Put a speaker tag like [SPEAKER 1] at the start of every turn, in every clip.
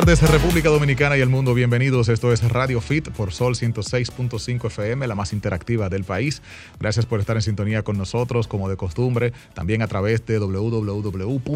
[SPEAKER 1] tardes, República Dominicana y el mundo. Bienvenidos. Esto es Radio Fit por Sol 106.5 FM, la más interactiva del país. Gracias por estar en sintonía con nosotros, como de costumbre, también a través de www.solfm.com.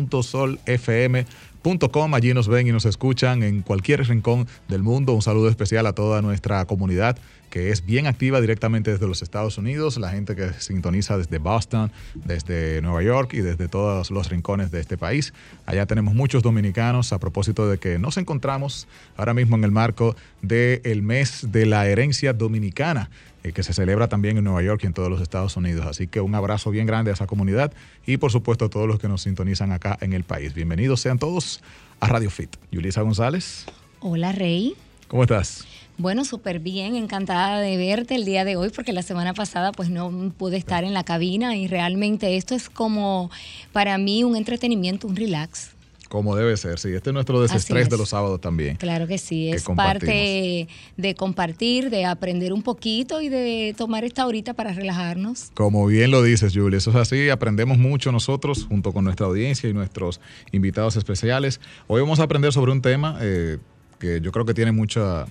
[SPEAKER 1] Allí nos ven y nos escuchan en cualquier rincón del mundo. Un saludo especial a toda nuestra comunidad que es bien activa directamente desde los Estados Unidos, la gente que sintoniza desde Boston, desde Nueva York y desde todos los rincones de este país. Allá tenemos muchos dominicanos a propósito de que nos encontramos ahora mismo en el marco del mes de la herencia dominicana eh, que se celebra también en Nueva York y en todos los Estados Unidos. Así que un abrazo bien grande a esa comunidad y por supuesto a todos los que nos sintonizan acá en el país. Bienvenidos sean todos a Radio Fit. Yulisa González.
[SPEAKER 2] Hola Rey.
[SPEAKER 1] ¿Cómo estás?
[SPEAKER 2] Bueno, súper bien, encantada de verte el día de hoy porque la semana pasada pues no pude estar en la cabina y realmente esto es como para mí un entretenimiento, un relax.
[SPEAKER 1] Como debe ser, sí. Este es nuestro desestrés de los sábados también.
[SPEAKER 2] Claro que sí, es parte de compartir, de aprender un poquito y de tomar esta horita para relajarnos.
[SPEAKER 1] Como bien lo dices, Julie, eso es así. Aprendemos mucho nosotros junto con nuestra audiencia y nuestros invitados especiales. Hoy vamos a aprender sobre un tema eh, que yo creo que tiene mucha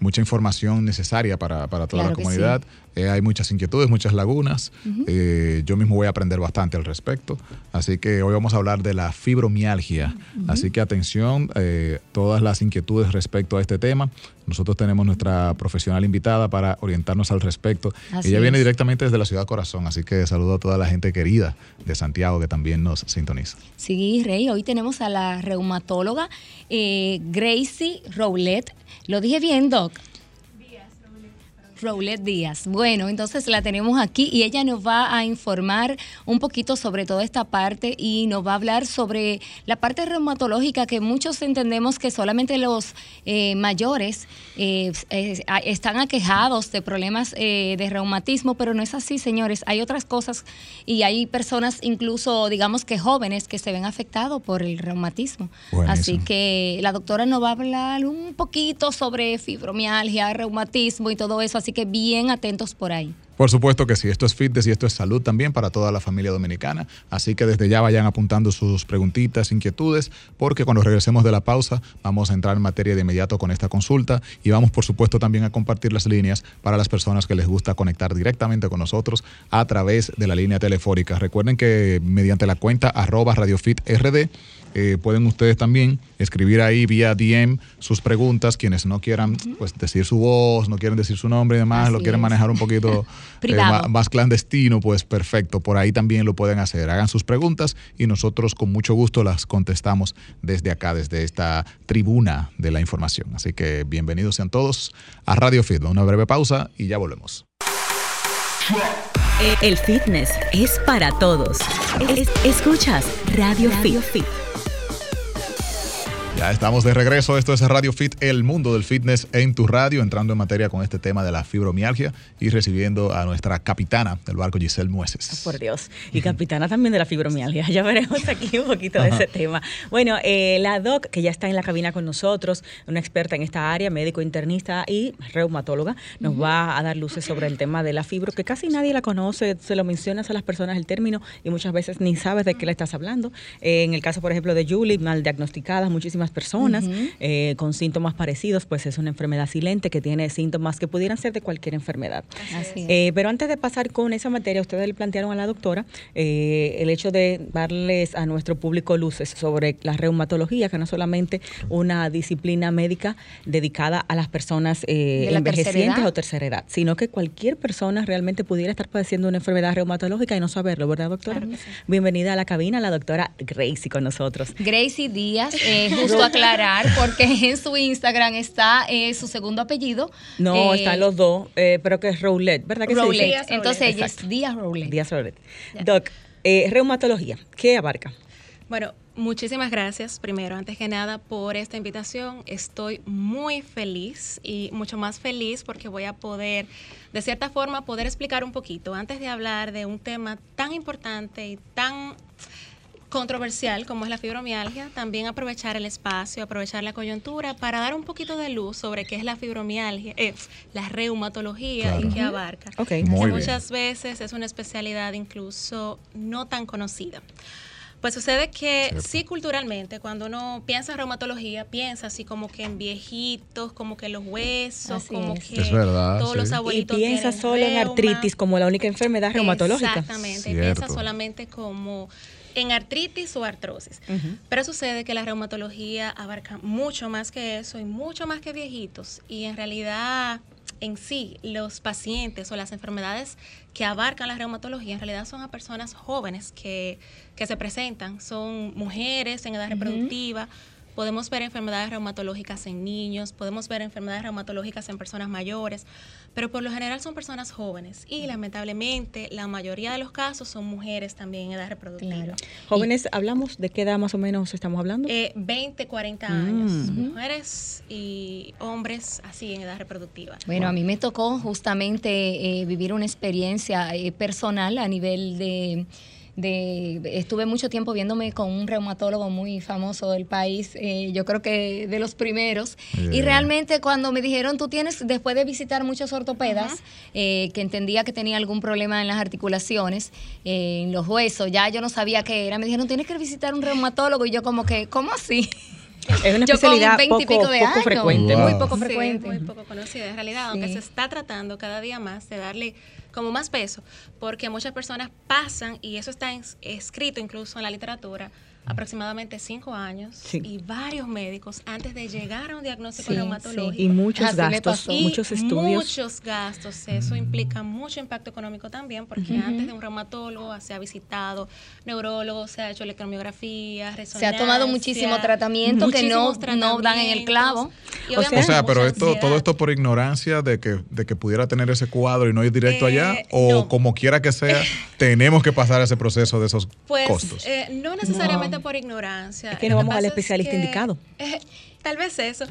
[SPEAKER 1] mucha información necesaria para, toda la comunidad. Eh, hay muchas inquietudes, muchas lagunas. Eh, yo mismo voy a aprender bastante al respecto. Así que hoy vamos a hablar de la fibromialgia. Así que atención, eh, todas las inquietudes respecto a este tema. Nosotros tenemos nuestra profesional invitada para orientarnos al respecto. Ella viene directamente desde la ciudad Corazón, así que saludo a toda la gente querida de Santiago que también nos sintoniza.
[SPEAKER 2] Sí, Rey, hoy tenemos a la reumatóloga Gracie Roulet. Lo dije bien, Doc. Roulette Díaz. Bueno, entonces la tenemos aquí y ella nos va a informar un poquito sobre toda esta parte y nos va a hablar sobre la parte reumatológica que muchos entendemos que solamente los eh, mayores eh, están aquejados de problemas eh, de reumatismo, pero no es así, señores. Hay otras cosas y hay personas incluso, digamos que jóvenes, que se ven afectados por el reumatismo. Así que la doctora nos va a hablar un poquito sobre fibromialgia, reumatismo y todo eso. Así que bien atentos por ahí.
[SPEAKER 1] Por supuesto que sí, esto es fitness y esto es salud también para toda la familia dominicana. Así que desde ya vayan apuntando sus preguntitas, inquietudes, porque cuando regresemos de la pausa vamos a entrar en materia de inmediato con esta consulta y vamos por supuesto también a compartir las líneas para las personas que les gusta conectar directamente con nosotros a través de la línea telefónica. Recuerden que mediante la cuenta arroba radiofitrd eh, pueden ustedes también escribir ahí vía DM sus preguntas, quienes no quieran pues decir su voz, no quieren decir su nombre y demás, lo quieren manejar un poquito eh, más, clandestino, pues perfecto, por ahí también lo pueden hacer. Hagan sus preguntas y nosotros con mucho gusto las contestamos desde acá, desde esta tribuna de la información. Así que bienvenidos sean todos a Radio Fit. Una breve pausa y ya volvemos.
[SPEAKER 3] El fitness es para todos. escuchas Radio, Fit.
[SPEAKER 1] Ya estamos de regreso. Esto es Radio Fit, el mundo del fitness en tu radio, entrando en materia con este tema de la fibromialgia y recibiendo a nuestra capitana del barco, Giselle Mueces.
[SPEAKER 4] Oh, por Dios. Y capitana también de la fibromialgia. Ya veremos aquí un poquito de ese tema. Bueno, eh, la doc, que ya está en la cabina con nosotros, una experta en esta área, médico internista y reumatóloga, nos va a dar luces sobre el tema de la fibro, que casi nadie la conoce, se lo mencionas a las personas el término y muchas veces ni sabes de qué le estás hablando. Eh, en el caso, por ejemplo, de Julie, mal diagnosticadas, muchísimas personas eh, con síntomas parecidos, pues es una enfermedad silente que tiene síntomas que pudieran ser de cualquier enfermedad. Eh, pero antes de pasar con esa materia, ustedes le plantearon a la doctora eh, el hecho de darles a nuestro público luces sobre la reumatología, que no es solamente una disciplina médica dedicada a las personas envejecientes o tercera edad, sino que cualquier persona realmente pudiera estar padeciendo una enfermedad reumatológica y no saberlo, ¿verdad, doctora? Bienvenida a la cabina, la doctora Gracie con nosotros.
[SPEAKER 2] Gracie Díaz, justo aclarar porque en su Instagram está eh, su segundo apellido.
[SPEAKER 4] No, eh, están los dos, eh, pero que es Roulette, ¿verdad que
[SPEAKER 2] Roulette. Entonces ella es Díaz Roulette.
[SPEAKER 4] Díaz Roulette. Doc, reumatología, ¿qué abarca?
[SPEAKER 5] Bueno, muchísimas gracias primero, antes que nada, por esta invitación. Estoy muy feliz y mucho más feliz porque voy a poder, de cierta forma, poder explicar un poquito, antes de hablar de un tema tan importante y tan controversial como es la fibromialgia, también aprovechar el espacio, aprovechar la coyuntura para dar un poquito de luz sobre qué es la fibromialgia, eh, la reumatología y qué abarca.
[SPEAKER 4] Okay.
[SPEAKER 5] muchas veces es una especialidad incluso no tan conocida. Pues sucede que sí culturalmente, cuando uno piensa en reumatología, piensa así como que en viejitos, como que en los huesos,
[SPEAKER 2] Así
[SPEAKER 5] como
[SPEAKER 2] es.
[SPEAKER 5] que
[SPEAKER 1] Es verdad,
[SPEAKER 5] todos
[SPEAKER 1] sí.
[SPEAKER 5] los
[SPEAKER 1] Y
[SPEAKER 4] Y
[SPEAKER 5] abuelitos
[SPEAKER 4] piensa solo en artritis como la única enfermedad reumatológica.
[SPEAKER 5] Exactamente, y
[SPEAKER 1] Cierto.
[SPEAKER 5] piensa solamente como en artritis o artrosis. Pero sucede que la reumatología abarca mucho más que eso y mucho más que viejitos. Y en realidad, en sí, los pacientes o las enfermedades que abarcan la reumatología en realidad son a personas jóvenes que, que se presentan. Son mujeres en edad reproductiva. Podemos ver enfermedades reumatológicas en niños, podemos ver enfermedades reumatológicas en personas mayores, pero por lo general son personas jóvenes y lamentablemente la mayoría de los casos son mujeres también en edad reproductiva.
[SPEAKER 2] Claro.
[SPEAKER 4] Jóvenes, ¿hablamos de qué edad más o menos estamos hablando?
[SPEAKER 5] Eh, 20, 40
[SPEAKER 4] Mm.
[SPEAKER 5] años, mujeres y hombres así en edad reproductiva.
[SPEAKER 2] Bueno, a mí me tocó justamente eh, vivir una experiencia eh, personal a nivel de, de- Estuve mucho tiempo viéndome con un reumatólogo muy famoso del país, eh, yo creo que de los primeros. Y realmente cuando me dijeron, tú tienes, después de visitar muchos ortopedas, eh, que entendía que tenía algún problema en las articulaciones, eh, en los huesos, ya yo no sabía qué era, me dijeron, tienes que visitar un reumatólogo. Y yo como que, ¿cómo así?
[SPEAKER 4] es una
[SPEAKER 2] yo con
[SPEAKER 4] especialidad
[SPEAKER 2] 20 y
[SPEAKER 4] poco,
[SPEAKER 2] pico de
[SPEAKER 4] poco
[SPEAKER 2] años.
[SPEAKER 4] frecuente.
[SPEAKER 1] Wow.
[SPEAKER 2] Muy poco
[SPEAKER 5] Sí,
[SPEAKER 2] frecuente.
[SPEAKER 5] muy poco conocida en realidad, aunque
[SPEAKER 2] Sí.
[SPEAKER 5] se está tratando cada día más de darle como más peso, porque muchas personas pasan, y eso está en- escrito incluso en la literatura, aproximadamente cinco años
[SPEAKER 4] Sí.
[SPEAKER 5] y varios médicos antes de llegar a un diagnóstico
[SPEAKER 2] Sí,
[SPEAKER 5] reumatológico.
[SPEAKER 4] Y muchos
[SPEAKER 2] Así
[SPEAKER 4] gastos.
[SPEAKER 5] Y
[SPEAKER 4] muchos estudios.
[SPEAKER 5] Muchos gastos. Eso implica mucho impacto económico también, porque antes de un reumatólogo se ha visitado neurólogo, se ha hecho electromiografía,
[SPEAKER 2] Se
[SPEAKER 5] resonancia.
[SPEAKER 2] ha tomado muchísimo tratamiento que no, no dan en el clavo.
[SPEAKER 4] O sea-
[SPEAKER 1] O pero esto,
[SPEAKER 5] ansiedad.
[SPEAKER 1] todo esto por ignorancia de que, de que pudiera tener ese cuadro y no ir directo
[SPEAKER 5] Eh,
[SPEAKER 1] allá, o
[SPEAKER 5] no.
[SPEAKER 1] como quiera que sea, tenemos que pasar ese proceso de esos
[SPEAKER 5] Pues
[SPEAKER 1] costos.
[SPEAKER 5] eh, no necesariamente por ignorancia.
[SPEAKER 4] Es que no vamos al especialista
[SPEAKER 5] que,
[SPEAKER 4] indicado.
[SPEAKER 5] eh, tal vez eso.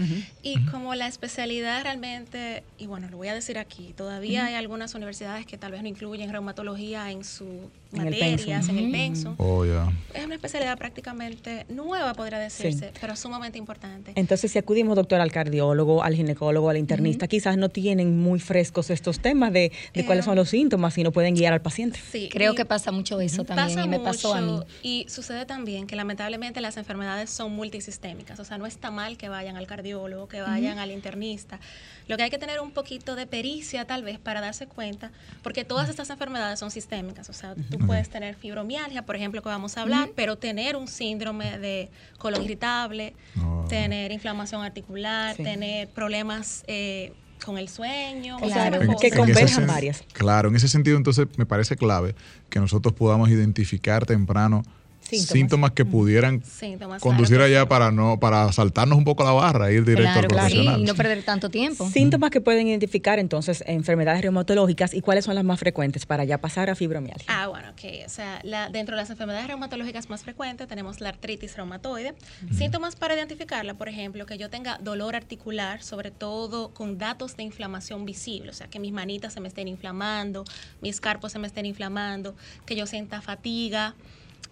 [SPEAKER 5] Y como la especialidad realmente, y bueno, lo voy a decir aquí, todavía hay algunas universidades que tal vez no incluyen reumatología en sus
[SPEAKER 4] En el
[SPEAKER 5] materias,
[SPEAKER 4] pensum.
[SPEAKER 5] en el pensum.
[SPEAKER 1] oh.
[SPEAKER 5] Es una especialidad prácticamente nueva, podría decirse, pero sumamente importante.
[SPEAKER 4] Entonces, si acudimos, doctor, al cardiólogo, al ginecólogo, al internista, quizás no tienen muy frescos estos temas de, de cuáles son
[SPEAKER 5] Eh,
[SPEAKER 4] los síntomas y no pueden guiar al paciente.
[SPEAKER 5] Sí,
[SPEAKER 2] Creo
[SPEAKER 5] y-
[SPEAKER 2] que pasa mucho eso también
[SPEAKER 5] Pasa
[SPEAKER 2] y me pasó a mí.
[SPEAKER 5] Y sucede también que lamentablemente las enfermedades son multisistémicas. O sea, no está mal que vayan al cardiólogo, que vayan al internista. Lo que hay que tener un poquito de pericia tal vez para darse cuenta, porque todas estas enfermedades son sistémicas. O sea, tú puedes tener fibromialgia, por ejemplo, que vamos a hablar, pero tener un síndrome de colon irritable,
[SPEAKER 1] Oh.
[SPEAKER 5] tener inflamación articular,
[SPEAKER 4] Sí.
[SPEAKER 5] tener problemas eh, con el sueño.
[SPEAKER 2] Claro.
[SPEAKER 5] cosas.
[SPEAKER 4] que converjan varias.
[SPEAKER 1] Claro, en ese sentido entonces me parece clave que nosotros podamos identificar temprano
[SPEAKER 4] Síntomas.
[SPEAKER 1] síntomas, que pudieran
[SPEAKER 5] Síntomas,
[SPEAKER 1] conducir
[SPEAKER 5] claro
[SPEAKER 1] allá
[SPEAKER 5] sí.
[SPEAKER 1] para no para saltarnos un poco la barra, ir directo
[SPEAKER 2] Claro,
[SPEAKER 1] al
[SPEAKER 2] claro,
[SPEAKER 1] profesional.
[SPEAKER 2] y no perder tanto tiempo.
[SPEAKER 4] Síntomas que pueden identificar entonces enfermedades reumatológicas y cuáles son las más frecuentes para ya pasar a fibromialgia.
[SPEAKER 5] Ah, bueno, ok. O sea, la- dentro de las enfermedades reumatológicas más frecuentes tenemos la artritis reumatoide. Síntomas para identificarla, por ejemplo, que yo tenga dolor articular, sobre todo con datos de inflamación visible, o sea, que mis manitas se me estén inflamando, mis carpos se me estén inflamando, que yo sienta fatiga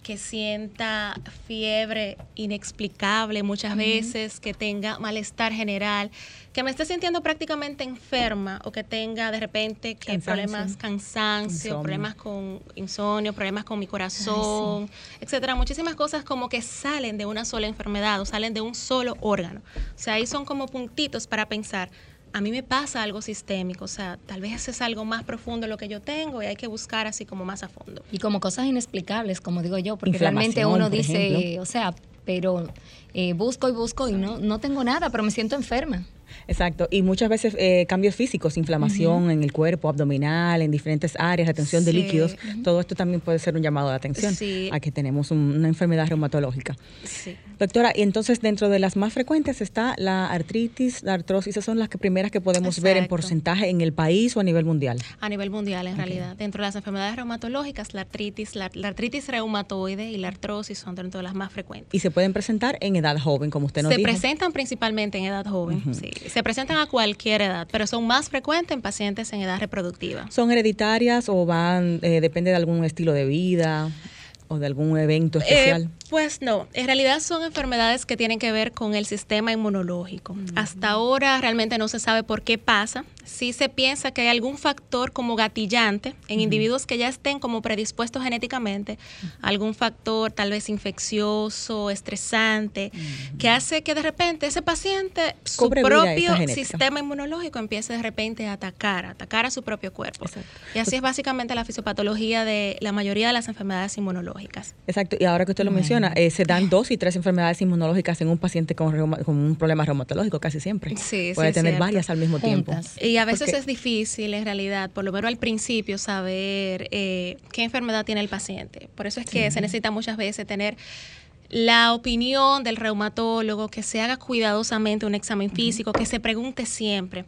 [SPEAKER 5] que sienta fiebre inexplicable muchas veces, que tenga malestar general, que me esté sintiendo prácticamente enferma o que tenga de repente que
[SPEAKER 4] Cansancio.
[SPEAKER 5] problemas, cansancio,
[SPEAKER 4] Insomnio.
[SPEAKER 5] problemas con insomnio, problemas con mi corazón, etcétera. Muchísimas cosas como que salen de una sola enfermedad o salen de un solo órgano. O sea, ahí son como puntitos para pensar. A mí me pasa algo sistémico, o sea, tal vez es algo más profundo lo que yo tengo y hay que buscar así como más a fondo.
[SPEAKER 2] Y como cosas inexplicables, como digo yo, porque realmente uno
[SPEAKER 4] por
[SPEAKER 2] dice,
[SPEAKER 4] ejemplo.
[SPEAKER 2] o sea, pero eh, busco y busco y no, no tengo nada, pero me siento enferma.
[SPEAKER 4] Exacto. Y muchas veces eh, cambios físicos, inflamación en el cuerpo, abdominal, en diferentes áreas, retención de líquidos. Todo esto también puede ser un llamado de atención
[SPEAKER 5] Sí.
[SPEAKER 4] a que tenemos un- una enfermedad reumatológica.
[SPEAKER 5] Sí.
[SPEAKER 4] Doctora, y entonces dentro de las más frecuentes está la artritis, la artrosis, esas son las que primeras que podemos ver en porcentaje en el país o a nivel mundial.
[SPEAKER 5] A nivel mundial, en realidad. Dentro de las enfermedades reumatológicas, la artritis, la, la artritis reumatoide y la artrosis son dentro de las más frecuentes.
[SPEAKER 4] Y se pueden presentar en edad joven, como usted nos
[SPEAKER 5] Se
[SPEAKER 4] dijo.
[SPEAKER 5] presentan principalmente en edad joven, sí. Se presentan a cualquier edad, pero son más frecuentes en pacientes en edad reproductiva.
[SPEAKER 4] ¿Son hereditarias o van, eh, depende de algún estilo de vida? o de algún evento especial?
[SPEAKER 5] Eh, pues no, en realidad son enfermedades que tienen que ver con el sistema inmunológico. Hasta ahora realmente no se sabe por qué pasa. Sí se piensa que hay algún factor como gatillante en individuos que ya estén como predispuestos genéticamente, algún factor tal vez infeccioso, estresante, que hace que de repente ese paciente, su propio sistema inmunológico empiece de repente a atacar, a atacar a su propio cuerpo. Y así es básicamente la fisiopatología de la mayoría de las enfermedades inmunológicas.
[SPEAKER 4] Exacto, y ahora que usted lo menciona, eh, se dan dos y tres enfermedades inmunológicas en un paciente con, reuma- con un problema reumatológico casi siempre.
[SPEAKER 5] Sí, sí,
[SPEAKER 4] Puede tener
[SPEAKER 5] cierto.
[SPEAKER 4] varias al mismo tiempo.
[SPEAKER 5] Y a veces es difícil en realidad, por lo menos al principio, saber eh, qué enfermedad tiene el paciente. Por eso es que se necesita muchas veces tener la opinión del reumatólogo, que se haga cuidadosamente un examen físico, que se pregunte siempre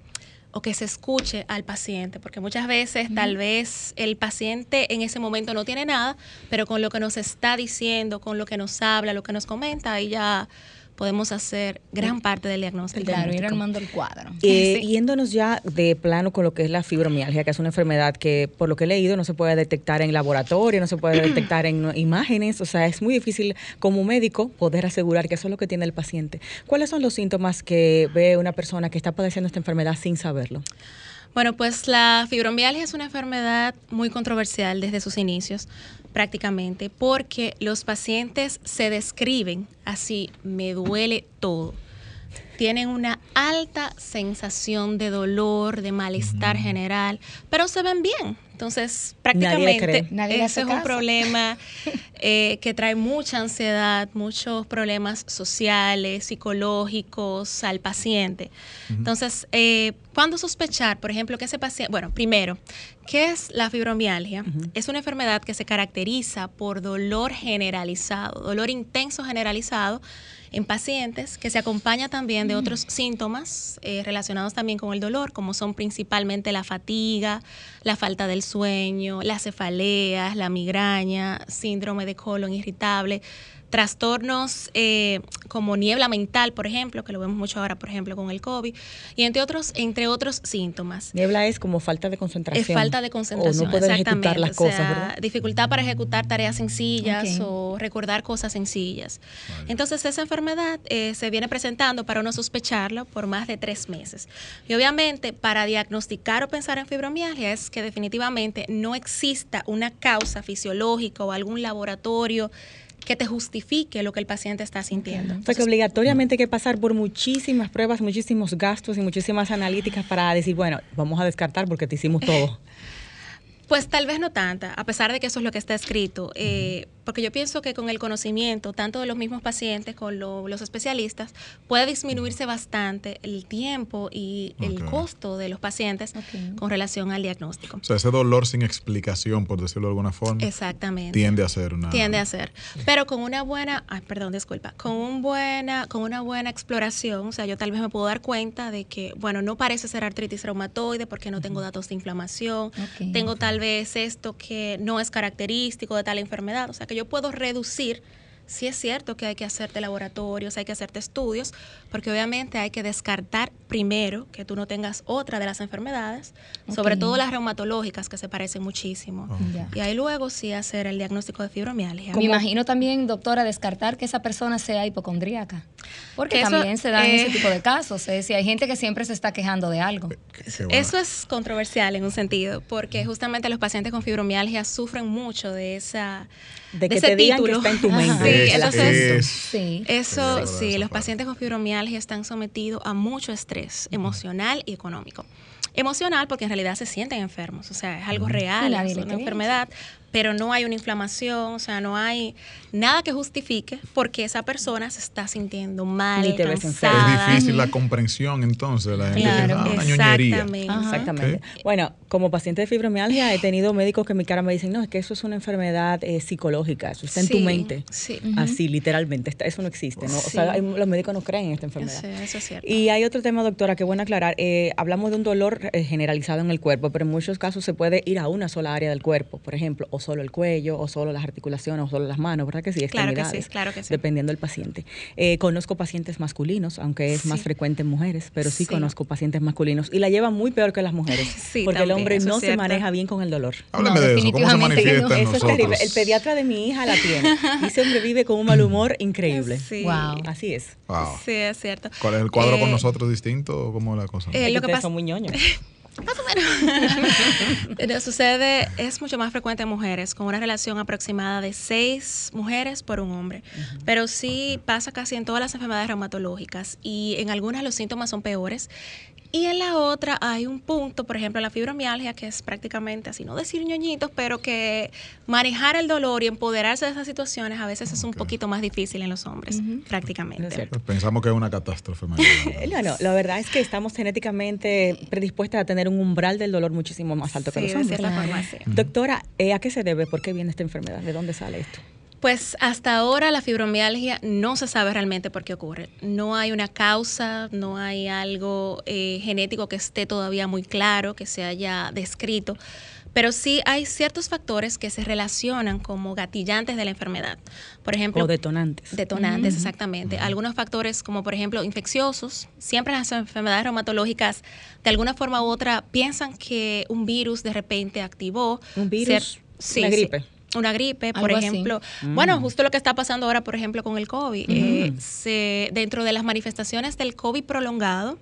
[SPEAKER 5] o que se escuche al paciente, porque muchas veces tal vez el paciente en ese momento no tiene nada, pero con lo que nos está diciendo, con lo que nos habla, lo que nos comenta, ahí ya podemos hacer gran parte del diagnóstico.
[SPEAKER 2] Claro, ir armando el cuadro.
[SPEAKER 4] Eh,
[SPEAKER 5] Sí.
[SPEAKER 4] Yéndonos ya de plano con lo que es la fibromialgia, que es una enfermedad que, por lo que he leído, no se puede detectar en laboratorio, no se puede detectar en imágenes, o sea, es muy difícil como médico poder asegurar que eso es lo que tiene el paciente. ¿Cuáles son los síntomas que ve una persona que está padeciendo esta enfermedad sin saberlo?
[SPEAKER 5] Bueno, pues la fibromialgia es una enfermedad muy controversial desde sus inicios, prácticamente, porque los pacientes se describen así, me duele todo. Tienen una alta sensación de dolor, de malestar general, pero se ven bien. Entonces, prácticamente, ese
[SPEAKER 2] hace
[SPEAKER 5] es un problema eh, que trae mucha ansiedad, muchos problemas sociales, psicológicos al paciente. Entonces, eh, ¿cuándo sospechar, por ejemplo, que ese paciente, bueno, primero, ¿qué es la fibromialgia? Es una enfermedad que se caracteriza por dolor generalizado, dolor intenso generalizado en pacientes que se acompaña también de otros síntomas eh, relacionados también con el dolor, como son principalmente la fatiga, la falta del sueño, las cefaleas, la migraña, síndrome de colon irritable, trastornos eh, como niebla mental, por ejemplo, que lo vemos mucho ahora, por ejemplo, con el COVID, y entre otros, entre otros síntomas.
[SPEAKER 4] Niebla es como falta de concentración.
[SPEAKER 5] Es falta de concentración,
[SPEAKER 4] O no poder
[SPEAKER 5] exactamente.
[SPEAKER 4] ejecutar las
[SPEAKER 5] o
[SPEAKER 4] cosas,
[SPEAKER 5] sea,
[SPEAKER 4] ¿verdad?
[SPEAKER 5] dificultad para ejecutar tareas sencillas o recordar cosas sencillas. Entonces, esa enfermedad eh, se viene presentando para uno sospecharlo por más de tres meses. Y obviamente, para diagnosticar o pensar en fibromialgia es que definitivamente no exista una causa fisiológica o algún laboratorio que te justifique lo que el paciente está sintiendo.
[SPEAKER 4] O sea que obligatoriamente hay que pasar por muchísimas pruebas, muchísimos gastos y muchísimas analíticas para decir, bueno, vamos a descartar porque te hicimos todo.
[SPEAKER 5] Pues tal vez no tanta, a pesar de que eso es lo que está escrito, eh, porque yo pienso que con el conocimiento, tanto de los mismos pacientes como lo- los especialistas, puede disminuirse bastante el tiempo y el costo de los pacientes con relación al diagnóstico.
[SPEAKER 1] O sea, ese dolor sin explicación, por decirlo de alguna forma,
[SPEAKER 5] Exactamente.
[SPEAKER 1] tiende a ser una...
[SPEAKER 5] Tiende a ser. Pero con una buena, ay, perdón, disculpa, con un buena, con una buena exploración, o sea, yo tal vez me puedo dar cuenta de que, bueno, no parece ser artritis reumatoide porque no tengo datos de inflamación, tengo tal vez esto que no es característico de tal enfermedad, o sea, que yo puedo reducir. Sí es cierto que hay que hacerte laboratorios, hay que hacerte estudios, porque obviamente hay que descartar primero que tú no tengas otra de las enfermedades, sobre todo las reumatológicas que se parecen muchísimo. Y ahí luego sí hacer el diagnóstico de fibromialgia.
[SPEAKER 2] Me imagino también, doctora, descartar que esa persona sea hipocondríaca. Porque
[SPEAKER 5] Eso,
[SPEAKER 2] también se dan
[SPEAKER 5] eh,
[SPEAKER 2] ese tipo de casos. Es decir, hay gente que siempre se está quejando de algo.
[SPEAKER 1] Bueno.
[SPEAKER 5] Eso es controversial en un sentido, porque justamente los pacientes con fibromialgia sufren mucho de esa
[SPEAKER 4] De que
[SPEAKER 5] ese
[SPEAKER 4] te digan que
[SPEAKER 5] título.
[SPEAKER 4] está en tu
[SPEAKER 2] Ajá.
[SPEAKER 4] mente.
[SPEAKER 5] Sí, entonces-
[SPEAKER 1] es-
[SPEAKER 2] Sí.
[SPEAKER 1] Es
[SPEAKER 5] Eso sí, los pacientes con fibromialgia están sometidos a mucho estrés emocional y económico. Emocional porque en realidad se sienten enfermos, o sea, es algo real, es una enfermedad, pero no hay una inflamación, o sea, no hay nada que justifique porque esa persona se está sintiendo mal,
[SPEAKER 4] Ni te
[SPEAKER 5] cansada.
[SPEAKER 1] Es difícil la comprensión entonces, la gente
[SPEAKER 2] Claro,
[SPEAKER 1] dice, ah, una ñoñería.
[SPEAKER 5] exactamente.
[SPEAKER 2] Ajá.
[SPEAKER 4] Exactamente. Bueno, como paciente de fibromialgia he tenido médicos que en mi cara me dicen, no, es que eso es una enfermedad eh, psicológica, eso está en tu
[SPEAKER 5] Sí,
[SPEAKER 4] mente.
[SPEAKER 5] Sí,
[SPEAKER 4] Así, literalmente, está- eso no existe. ¿no? O
[SPEAKER 5] Sí.
[SPEAKER 4] sea, hay- los médicos no creen en esta enfermedad.
[SPEAKER 5] Sí, eso es cierto.
[SPEAKER 4] Y hay otro tema, doctora, que bueno aclarar. Eh, hablamos de un dolor eh, generalizado en el cuerpo, pero en muchos casos se puede ir a una sola área del cuerpo, por ejemplo, o solo el cuello, o solo las articulaciones, o solo las manos, ¿verdad que sí?
[SPEAKER 5] Claro que sí, claro que sí.
[SPEAKER 4] Dependiendo del paciente. Eh, conozco pacientes masculinos, aunque es más frecuente en mujeres, pero sí,
[SPEAKER 5] Sí.
[SPEAKER 4] conozco pacientes masculinos y la llevan muy peor que las mujeres.
[SPEAKER 5] Sí,
[SPEAKER 4] porque el hombre no se maneja bien con el dolor.
[SPEAKER 1] Hábleme
[SPEAKER 2] No,
[SPEAKER 1] de eso, ¿cómo se
[SPEAKER 2] definitivamente que
[SPEAKER 1] manifiesta
[SPEAKER 2] no.
[SPEAKER 1] en
[SPEAKER 4] Eso es terrible. El pediatra de mi hija la tiene. Y ese hombre vive con un mal humor increíble.
[SPEAKER 5] Sí.
[SPEAKER 2] Wow.
[SPEAKER 4] Así es.
[SPEAKER 1] Wow.
[SPEAKER 5] Sí, es cierto.
[SPEAKER 1] ¿Cuál es el cuadro con
[SPEAKER 5] Eh,
[SPEAKER 1] nosotros distinto o cómo es la cosa?
[SPEAKER 5] eh,
[SPEAKER 4] Es
[SPEAKER 5] lo
[SPEAKER 4] que
[SPEAKER 5] pasa-
[SPEAKER 4] son muy ñoños.
[SPEAKER 5] Pero sucede, es mucho más frecuente en mujeres, con una relación aproximada de seis mujeres por un hombre. Pero sí pasa casi en todas las enfermedades reumatológicas y en algunas los síntomas son peores. Y en la otra hay un punto, por ejemplo, la fibromialgia, que es prácticamente así, no decir ñoñitos, pero que manejar el dolor y empoderarse de esas situaciones a veces es un poquito más difícil en los hombres, prácticamente.
[SPEAKER 1] Pues pensamos que es una catástrofe.
[SPEAKER 4] No, no, la verdad es que estamos genéticamente predispuestas a tener un umbral del dolor muchísimo más alto que los
[SPEAKER 5] de
[SPEAKER 4] hombres.
[SPEAKER 5] cierta
[SPEAKER 2] Claro.
[SPEAKER 5] forma, sí.
[SPEAKER 4] Doctora, eh, ¿a qué se debe? ¿Por qué viene esta enfermedad? ¿De dónde sale esto?
[SPEAKER 5] Pues hasta ahora la fibromialgia no se sabe realmente por qué ocurre. No hay una causa, no hay algo eh, genético que esté todavía muy claro, que se haya descrito. Pero sí hay ciertos factores que se relacionan como gatillantes de la enfermedad. Por ejemplo,
[SPEAKER 4] O detonantes.
[SPEAKER 5] Detonantes, exactamente. Algunos factores como por ejemplo infecciosos. Siempre las enfermedades reumatológicas de alguna forma u otra piensan que un virus de repente activó.
[SPEAKER 4] ¿Un virus?
[SPEAKER 5] sí,
[SPEAKER 4] ¿Una
[SPEAKER 5] sí. Una gripe, por
[SPEAKER 2] Algo
[SPEAKER 5] ejemplo.
[SPEAKER 4] Mm.
[SPEAKER 5] Bueno, justo lo que está pasando ahora, por ejemplo, con el COVID. Eh, se- dentro de las manifestaciones del COVID prolongado,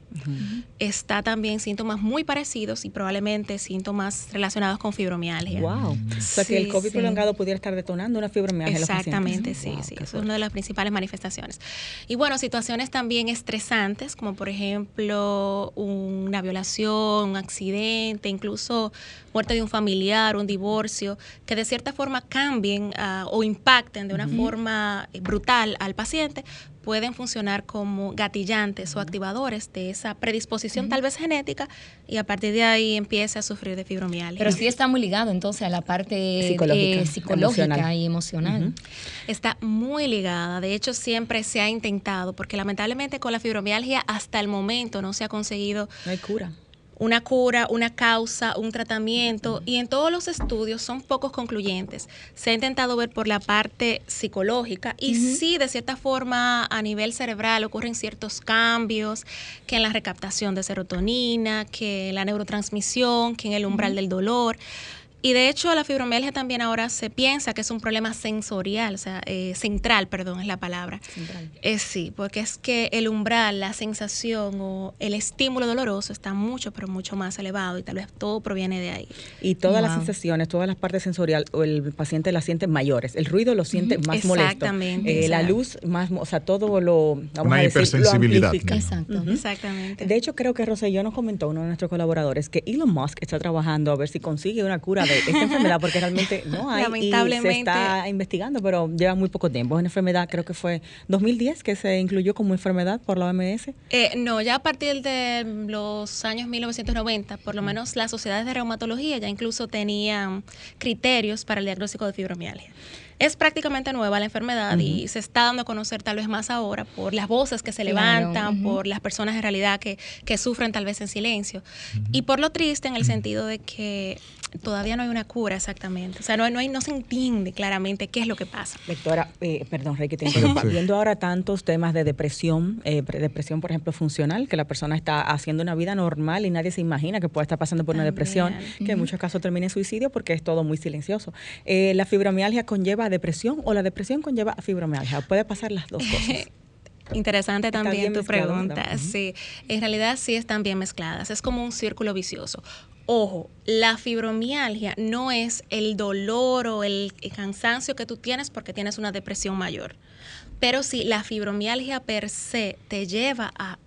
[SPEAKER 5] está también síntomas muy parecidos y probablemente síntomas relacionados con fibromialgia.
[SPEAKER 4] Wow. O sea que el
[SPEAKER 5] Sí,
[SPEAKER 4] COVID
[SPEAKER 5] sí.
[SPEAKER 4] prolongado pudiera estar detonando una fibromialgia en los
[SPEAKER 5] Exactamente,
[SPEAKER 4] pacientes.
[SPEAKER 5] sí,
[SPEAKER 4] Wow,
[SPEAKER 5] sí. es una de las principales manifestaciones. Y bueno, situaciones también estresantes, como por ejemplo una violación, un accidente, incluso muerte de un familiar, un divorcio, que de cierta forma cambien ah, o impacten de una forma eh, brutal al paciente, pueden funcionar como gatillantes o activadores de esa predisposición tal vez genética y a partir de ahí empieza a sufrir de fibromialgia.
[SPEAKER 2] Pero sí está muy ligado entonces a la parte
[SPEAKER 4] Psicológica,
[SPEAKER 2] eh, psicológica
[SPEAKER 4] emocional.
[SPEAKER 2] y emocional.
[SPEAKER 5] Está muy ligada. De hecho, siempre se ha intentado, porque lamentablemente con la fibromialgia hasta el momento no se ha conseguido
[SPEAKER 4] No hay cura.
[SPEAKER 5] Una cura, una causa, un tratamiento, y en todos los estudios son pocos concluyentes. Se ha intentado ver por la parte psicológica y sí, de cierta forma, a nivel cerebral ocurren ciertos cambios, que en la recaptación de serotonina, que en la neurotransmisión, que en el umbral del dolor. Y de hecho, la fibromialgia también ahora se piensa que es un problema sensorial, o sea, eh, central, perdón, es la palabra.
[SPEAKER 4] Central.
[SPEAKER 5] Eh, sí, porque es que el umbral, la sensación o el estímulo doloroso está mucho, pero mucho más elevado y tal vez todo proviene de ahí.
[SPEAKER 4] Y todas las sensaciones, todas las partes sensoriales, o el paciente las siente mayores. El ruido lo siente más molesto.
[SPEAKER 5] Exactamente,
[SPEAKER 4] Eh, la luz más, o sea, todo lo, vamos
[SPEAKER 1] Una
[SPEAKER 4] a decir, lo
[SPEAKER 1] hipersensibilidad.
[SPEAKER 2] Exacto.
[SPEAKER 5] Exactamente.
[SPEAKER 4] De hecho, creo que Roselló nos comentó, uno de nuestros colaboradores, que Elon Musk está trabajando a ver si consigue una cura de esta enfermedad, porque realmente no hay y se
[SPEAKER 5] Lamentablemente.
[SPEAKER 4] está investigando, pero lleva muy poco tiempo. Es una enfermedad, creo que fue 2010 que se incluyó como enfermedad por la OMS.
[SPEAKER 5] Eh, no, ya a partir de los años 1990, por lo menos las sociedades de reumatología ya incluso tenían criterios para el diagnóstico de fibromialgia. Es prácticamente nueva la enfermedad y se está dando a conocer tal vez más ahora por las voces que se
[SPEAKER 2] Claro,
[SPEAKER 5] levantan,
[SPEAKER 2] ujú.
[SPEAKER 5] por las personas en realidad que, que sufren tal vez en silencio. Y por lo triste en el sentido de que todavía no hay una cura exactamente. O sea, no, hay- no, hay, no se entiende claramente qué es lo que pasa.
[SPEAKER 4] Doctora, eh, perdón, Rey, que te interrumpa.
[SPEAKER 1] Sí.
[SPEAKER 4] Viendo ahora tantos temas de depresión, eh, pre- depresión, por ejemplo, funcional, que la persona está haciendo una vida normal y nadie se imagina que puede estar pasando por una depresión, que en muchos casos termina en suicidio porque es todo muy silencioso. Eh, ¿La fibromialgia conlleva depresión o la depresión conlleva fibromialgia? Puede pasar las dos cosas.
[SPEAKER 5] Interesante también tu pregunta. Sí, en realidad sí están bien mezcladas. Es como un círculo vicioso. Ojo, la fibromialgia no es el dolor o el cansancio que tú tienes porque tienes una depresión mayor. Pero sí, la fibromialgia per se te lleva a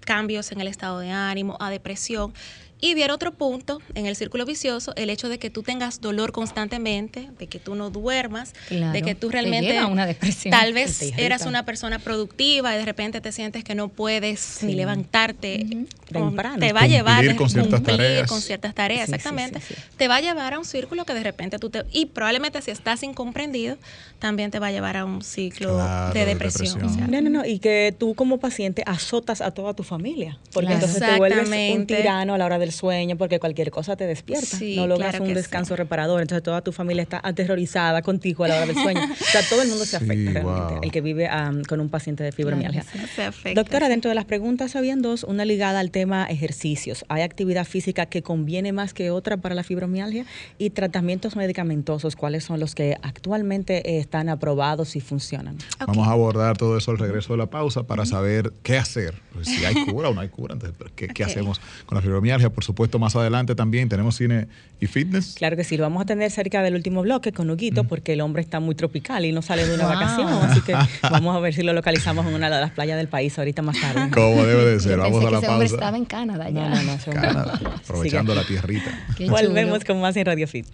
[SPEAKER 5] cambios en el estado de ánimo, a depresión. Y viene otro punto en el círculo vicioso, el hecho de que tú tengas dolor constantemente, de que tú no duermas,
[SPEAKER 2] Claro,
[SPEAKER 5] de que tú
[SPEAKER 2] te
[SPEAKER 5] realmente
[SPEAKER 2] lleva a una depresión.
[SPEAKER 5] tal vez
[SPEAKER 4] te
[SPEAKER 5] eras una persona productiva y de repente te sientes que no puedes ni levantarte.
[SPEAKER 4] Temprano.
[SPEAKER 5] Te va a llevar
[SPEAKER 1] Cumplir
[SPEAKER 5] a
[SPEAKER 1] con ciertas
[SPEAKER 5] cumplir
[SPEAKER 1] tareas.
[SPEAKER 5] con ciertas tareas,
[SPEAKER 4] Sí,
[SPEAKER 5] exactamente.
[SPEAKER 4] sí, sí.
[SPEAKER 5] Te va a llevar a un círculo que de repente tú te... Y probablemente si estás incomprendido, también te va a llevar a un ciclo
[SPEAKER 1] Claro,
[SPEAKER 5] de
[SPEAKER 1] de
[SPEAKER 5] depresión.
[SPEAKER 1] depresión.
[SPEAKER 5] o sea,
[SPEAKER 4] No, no, no. Y que tú como paciente azotas a toda tu familia. Porque
[SPEAKER 2] Claro.
[SPEAKER 4] entonces te vuelves un tirano a la hora del sueño, porque cualquier cosa te despierta.
[SPEAKER 5] Sí,
[SPEAKER 4] no logras
[SPEAKER 5] claro
[SPEAKER 4] un descanso reparador. Entonces toda tu familia está aterrorizada contigo a la hora del sueño. o sea, todo el mundo se afecta realmente,
[SPEAKER 1] wow.
[SPEAKER 4] el que vive con un paciente de fibromialgia.
[SPEAKER 5] Se afecta,
[SPEAKER 4] Doctora,
[SPEAKER 5] sí.
[SPEAKER 4] dentro de las preguntas habían dos, una ligada al tema ejercicios. ¿Hay actividad física que conviene más que otra para la fibromialgia? Y tratamientos medicamentosos, ¿cuáles son los que actualmente eh, están aprobados y funcionan?
[SPEAKER 1] Vamos a abordar todo eso al regreso de la pausa para saber qué hacer, pues, si hay cura o no hay cura, entonces, ¿qué, hacemos con la fibromialgia? Por supuesto, más adelante también tenemos cine y fitness.
[SPEAKER 4] Claro que sí, lo vamos a tener cerca del último bloque con Huguito, porque el hombre está muy tropical y no sale de una
[SPEAKER 2] Wow.
[SPEAKER 4] vacación, así que vamos a ver si lo localizamos en una de las playas del país ahorita más tarde.
[SPEAKER 1] Como debe de ser.
[SPEAKER 2] Yo
[SPEAKER 1] Vamos
[SPEAKER 2] pensé
[SPEAKER 1] a
[SPEAKER 2] que
[SPEAKER 1] la
[SPEAKER 2] ese hombre estaba en Canadá ya.
[SPEAKER 4] No, no, no, ese hombre-
[SPEAKER 1] Canadá, aprovechando
[SPEAKER 4] Sigue.
[SPEAKER 1] la tierrita.
[SPEAKER 2] Qué
[SPEAKER 4] Volvemos
[SPEAKER 2] chulo.
[SPEAKER 4] con más en Radio Fit.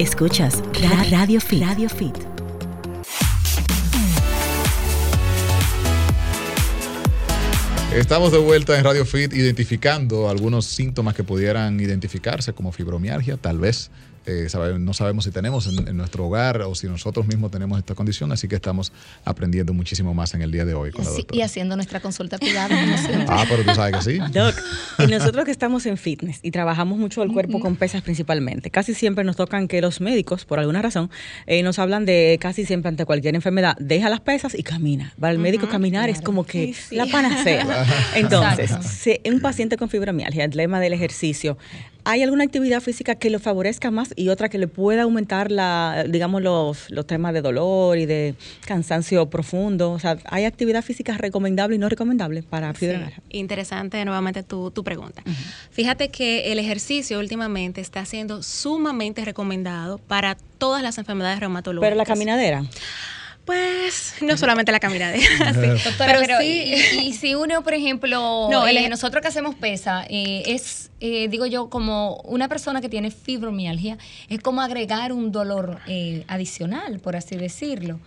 [SPEAKER 3] Escuchas Ra- Radio Fit. Radio Fit.
[SPEAKER 1] Estamos de vuelta en Radio Fit identificando algunos síntomas que pudieran identificarse como fibromialgia, tal vez. Eh, sabe- no sabemos si tenemos en, en nuestro hogar o si nosotros mismos tenemos esta condición, así que estamos aprendiendo muchísimo más en el día de hoy con la
[SPEAKER 2] Sí,
[SPEAKER 1] doctora.
[SPEAKER 2] y haciendo nuestra consulta privada.
[SPEAKER 1] Ah, pero tú sabes que sí.
[SPEAKER 4] Doc, y nosotros que estamos en fitness y trabajamos mucho el cuerpo con pesas principalmente, casi siempre nos tocan que los médicos, por alguna razón, eh, nos hablan de casi siempre ante cualquier enfermedad, deja las pesas y camina. Para el médico caminar es como que
[SPEAKER 5] Sí, sí.
[SPEAKER 4] la panacea. Entonces, si un paciente con fibromialgia, el lema del ejercicio, ¿hay alguna actividad física que lo favorezca más y otra que le pueda aumentar la, digamos, los, los temas de dolor y de cansancio profundo? O sea, ¿hay actividad física recomendable y no recomendable para
[SPEAKER 5] Sí,
[SPEAKER 4] fibromialgia?
[SPEAKER 5] interesante nuevamente tu, tu pregunta. Fíjate que el ejercicio últimamente está siendo sumamente recomendado para todas las enfermedades reumatológicas.
[SPEAKER 4] Pero la caminadera.
[SPEAKER 5] Pues no solamente la caminadera. sí.
[SPEAKER 2] Doctora, pero,
[SPEAKER 5] sí.
[SPEAKER 2] y, y si uno, por ejemplo,
[SPEAKER 5] No, el
[SPEAKER 2] eh, nosotros que hacemos pesa, eh, es, eh, digo yo, como una persona que tiene fibromialgia, es como agregar un dolor eh, adicional, por así decirlo.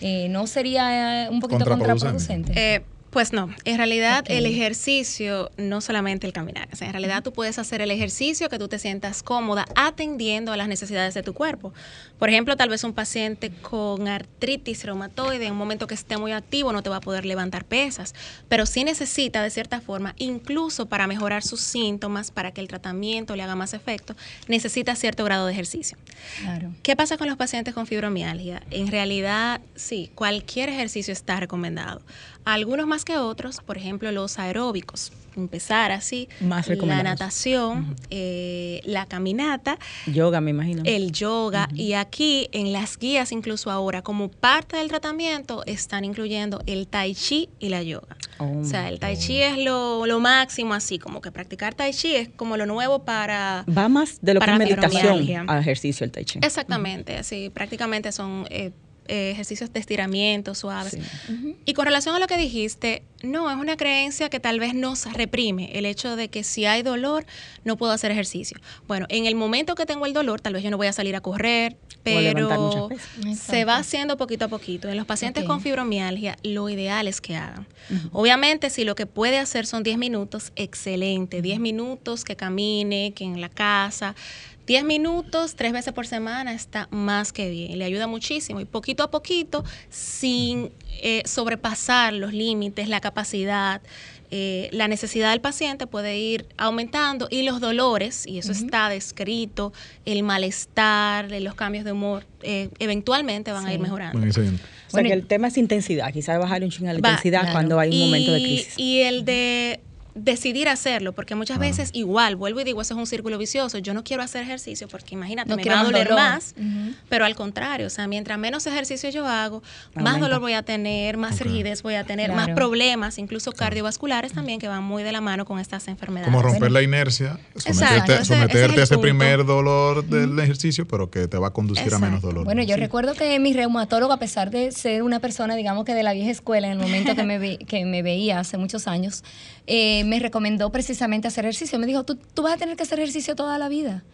[SPEAKER 2] Eh, ¿No sería eh, un poquito
[SPEAKER 1] Contraproducente.
[SPEAKER 2] contraproducente?
[SPEAKER 5] Pues no, en realidad el ejercicio, no solamente el caminar, o sea, en realidad tú puedes hacer el ejercicio que tú te sientas cómoda atendiendo a las necesidades de tu cuerpo. Por ejemplo, tal vez un paciente con artritis reumatoide, en un momento que esté muy activo no te va a poder levantar pesas, pero sí necesita de cierta forma, incluso para mejorar sus síntomas, para que el tratamiento le haga más efecto, necesita cierto grado de ejercicio.
[SPEAKER 2] claro.
[SPEAKER 5] ¿Qué pasa con los pacientes con fibromialgia? En realidad, sí, cualquier ejercicio está recomendado. Algunos más que otros, por ejemplo, los aeróbicos. Empezar así,
[SPEAKER 4] Más
[SPEAKER 5] la natación, eh, la caminata,
[SPEAKER 4] Yoga, me imagino.
[SPEAKER 5] el yoga y aquí en las guías incluso ahora como parte del tratamiento están incluyendo el tai chi y la yoga.
[SPEAKER 4] Oh.
[SPEAKER 5] O sea, el tai chi es lo, lo máximo así, como que practicar tai chi es como lo nuevo para...
[SPEAKER 4] Va más de lo que es meditación a ejercicio el tai chi.
[SPEAKER 5] Exactamente, así prácticamente son eh, eh, ejercicios de estiramiento suaves.
[SPEAKER 4] Sí.
[SPEAKER 5] Y con relación a lo que dijiste, no, es una creencia que tal vez nos reprime el hecho de que si hay dolor no puedo hacer ejercicio. Bueno, en el momento que tengo el dolor, tal vez yo no voy a salir a correr, pero
[SPEAKER 4] pesas.
[SPEAKER 5] se va haciendo poquito a poquito. En los pacientes con fibromialgia, lo ideal es que hagan. Obviamente, si lo que puede hacer son 10 minutos, excelente. 10 minutos que camine, que en la casa. 10 minutos, tres veces por semana está más que bien. Le ayuda muchísimo. Y poquito a poquito, sin eh, sobrepasar los límites, la capacidad, eh, la necesidad del paciente puede ir aumentando y los dolores, y eso está descrito, el malestar, los cambios de humor, eh, eventualmente van a ir mejorando.
[SPEAKER 1] Bueno.
[SPEAKER 4] O sea
[SPEAKER 2] Bueno,
[SPEAKER 4] que el tema es intensidad, quizás bajar un ching a la
[SPEAKER 5] Va,
[SPEAKER 4] intensidad
[SPEAKER 2] claro.
[SPEAKER 4] cuando hay un momento de crisis.
[SPEAKER 5] Y el de decidir hacerlo, porque muchas veces igual, vuelvo y digo, eso es un círculo vicioso, yo no quiero hacer ejercicio porque imagínate,
[SPEAKER 2] No
[SPEAKER 5] me
[SPEAKER 2] quiero
[SPEAKER 5] va a
[SPEAKER 2] más
[SPEAKER 5] doler
[SPEAKER 2] dolor.
[SPEAKER 5] más, pero al contrario, o sea, mientras menos ejercicio yo hago, más dolor voy a tener, más rigidez voy a tener, más problemas, incluso cardiovasculares también, que van muy de la mano con estas enfermedades.
[SPEAKER 1] Como romper
[SPEAKER 2] Bueno.
[SPEAKER 1] la inercia,
[SPEAKER 5] Exacto,
[SPEAKER 1] someterte,
[SPEAKER 5] ese-
[SPEAKER 1] someterte
[SPEAKER 5] ese es el
[SPEAKER 1] a ese
[SPEAKER 5] punto.
[SPEAKER 1] primer dolor del ejercicio, pero que te va a conducir a menos dolor.
[SPEAKER 2] Bueno, yo
[SPEAKER 1] Sí.
[SPEAKER 2] recuerdo que mi reumatólogo, a pesar de ser una persona, digamos que de la vieja escuela, en el momento que me, ve- que me veía hace muchos años, eh, me recomendó precisamente hacer ejercicio. Me dijo, tú, tú vas a tener que hacer ejercicio toda la vida.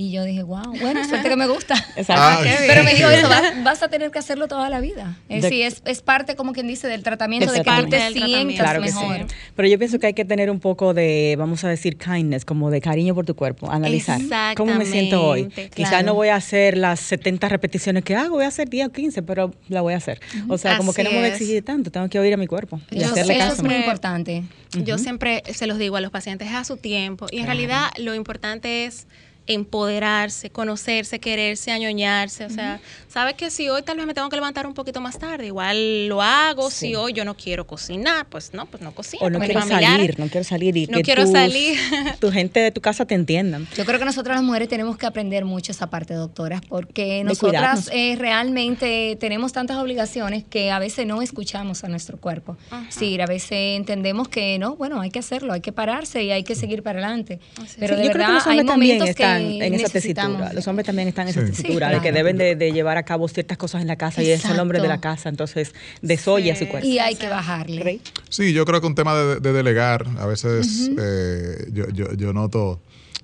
[SPEAKER 2] Y yo dije, wow, bueno, suerte que me gusta.
[SPEAKER 4] Exacto.
[SPEAKER 1] Ah,
[SPEAKER 2] Pero me dijo eso, vas, vas a tener que hacerlo toda la vida. Es,
[SPEAKER 4] De-
[SPEAKER 2] sí, es, es parte, como quien dice, del tratamiento, de que tú te
[SPEAKER 5] tratamiento.
[SPEAKER 2] sientas
[SPEAKER 4] Claro que sí.
[SPEAKER 2] mejor.
[SPEAKER 4] Pero yo pienso que hay que tener un poco de, vamos a decir, kindness, como de cariño por tu cuerpo, analizar. ¿Cómo me siento hoy? Quizás no voy a hacer las 70 repeticiones que hago, voy a hacer 10 o 15, pero la voy a hacer. O sea, como que no me voy a exigir tanto, tengo que oír a mi cuerpo y
[SPEAKER 5] Yo
[SPEAKER 4] hacerle
[SPEAKER 5] sé,
[SPEAKER 2] Eso
[SPEAKER 4] caso.
[SPEAKER 2] es muy importante.
[SPEAKER 5] Yo siempre se los digo a los pacientes, es a su tiempo. Y en realidad lo importante es empoderarse, conocerse, quererse, añoñarse. O sea, sabes que si hoy tal vez me tengo que levantar un poquito más tarde, igual lo hago.
[SPEAKER 4] Sí.
[SPEAKER 5] Si hoy yo no quiero cocinar, pues no, pues no cocino.
[SPEAKER 4] O no quiero salir, no quiero salir y
[SPEAKER 5] No
[SPEAKER 4] que
[SPEAKER 5] quiero
[SPEAKER 4] tus-
[SPEAKER 5] salir.
[SPEAKER 4] tu gente de tu casa te entiendan.
[SPEAKER 2] Yo creo que nosotras las mujeres tenemos que aprender mucho esa parte, doctoras, porque nosotras eh, realmente tenemos tantas obligaciones que a veces no escuchamos a nuestro cuerpo. Sí, a veces entendemos que no, bueno, hay que hacerlo, hay que pararse y hay que seguir para adelante. Pero
[SPEAKER 4] Sí,
[SPEAKER 2] de
[SPEAKER 4] yo creo que
[SPEAKER 2] verdad
[SPEAKER 4] los
[SPEAKER 2] hay momentos
[SPEAKER 4] están en esa tesitura. Los hombres también están en esa
[SPEAKER 1] Sí.
[SPEAKER 4] tesitura
[SPEAKER 2] Sí,
[SPEAKER 4] de que deben de, de llevar a cabo ciertas cosas en la casa y es el hombre de la casa, entonces desoye a su
[SPEAKER 5] Sí.
[SPEAKER 4] cuerpo.
[SPEAKER 2] Y hay que bajarle.
[SPEAKER 4] Rey.
[SPEAKER 1] Sí, yo creo que un tema de, de delegar, a veces eh, yo, yo, yo noto,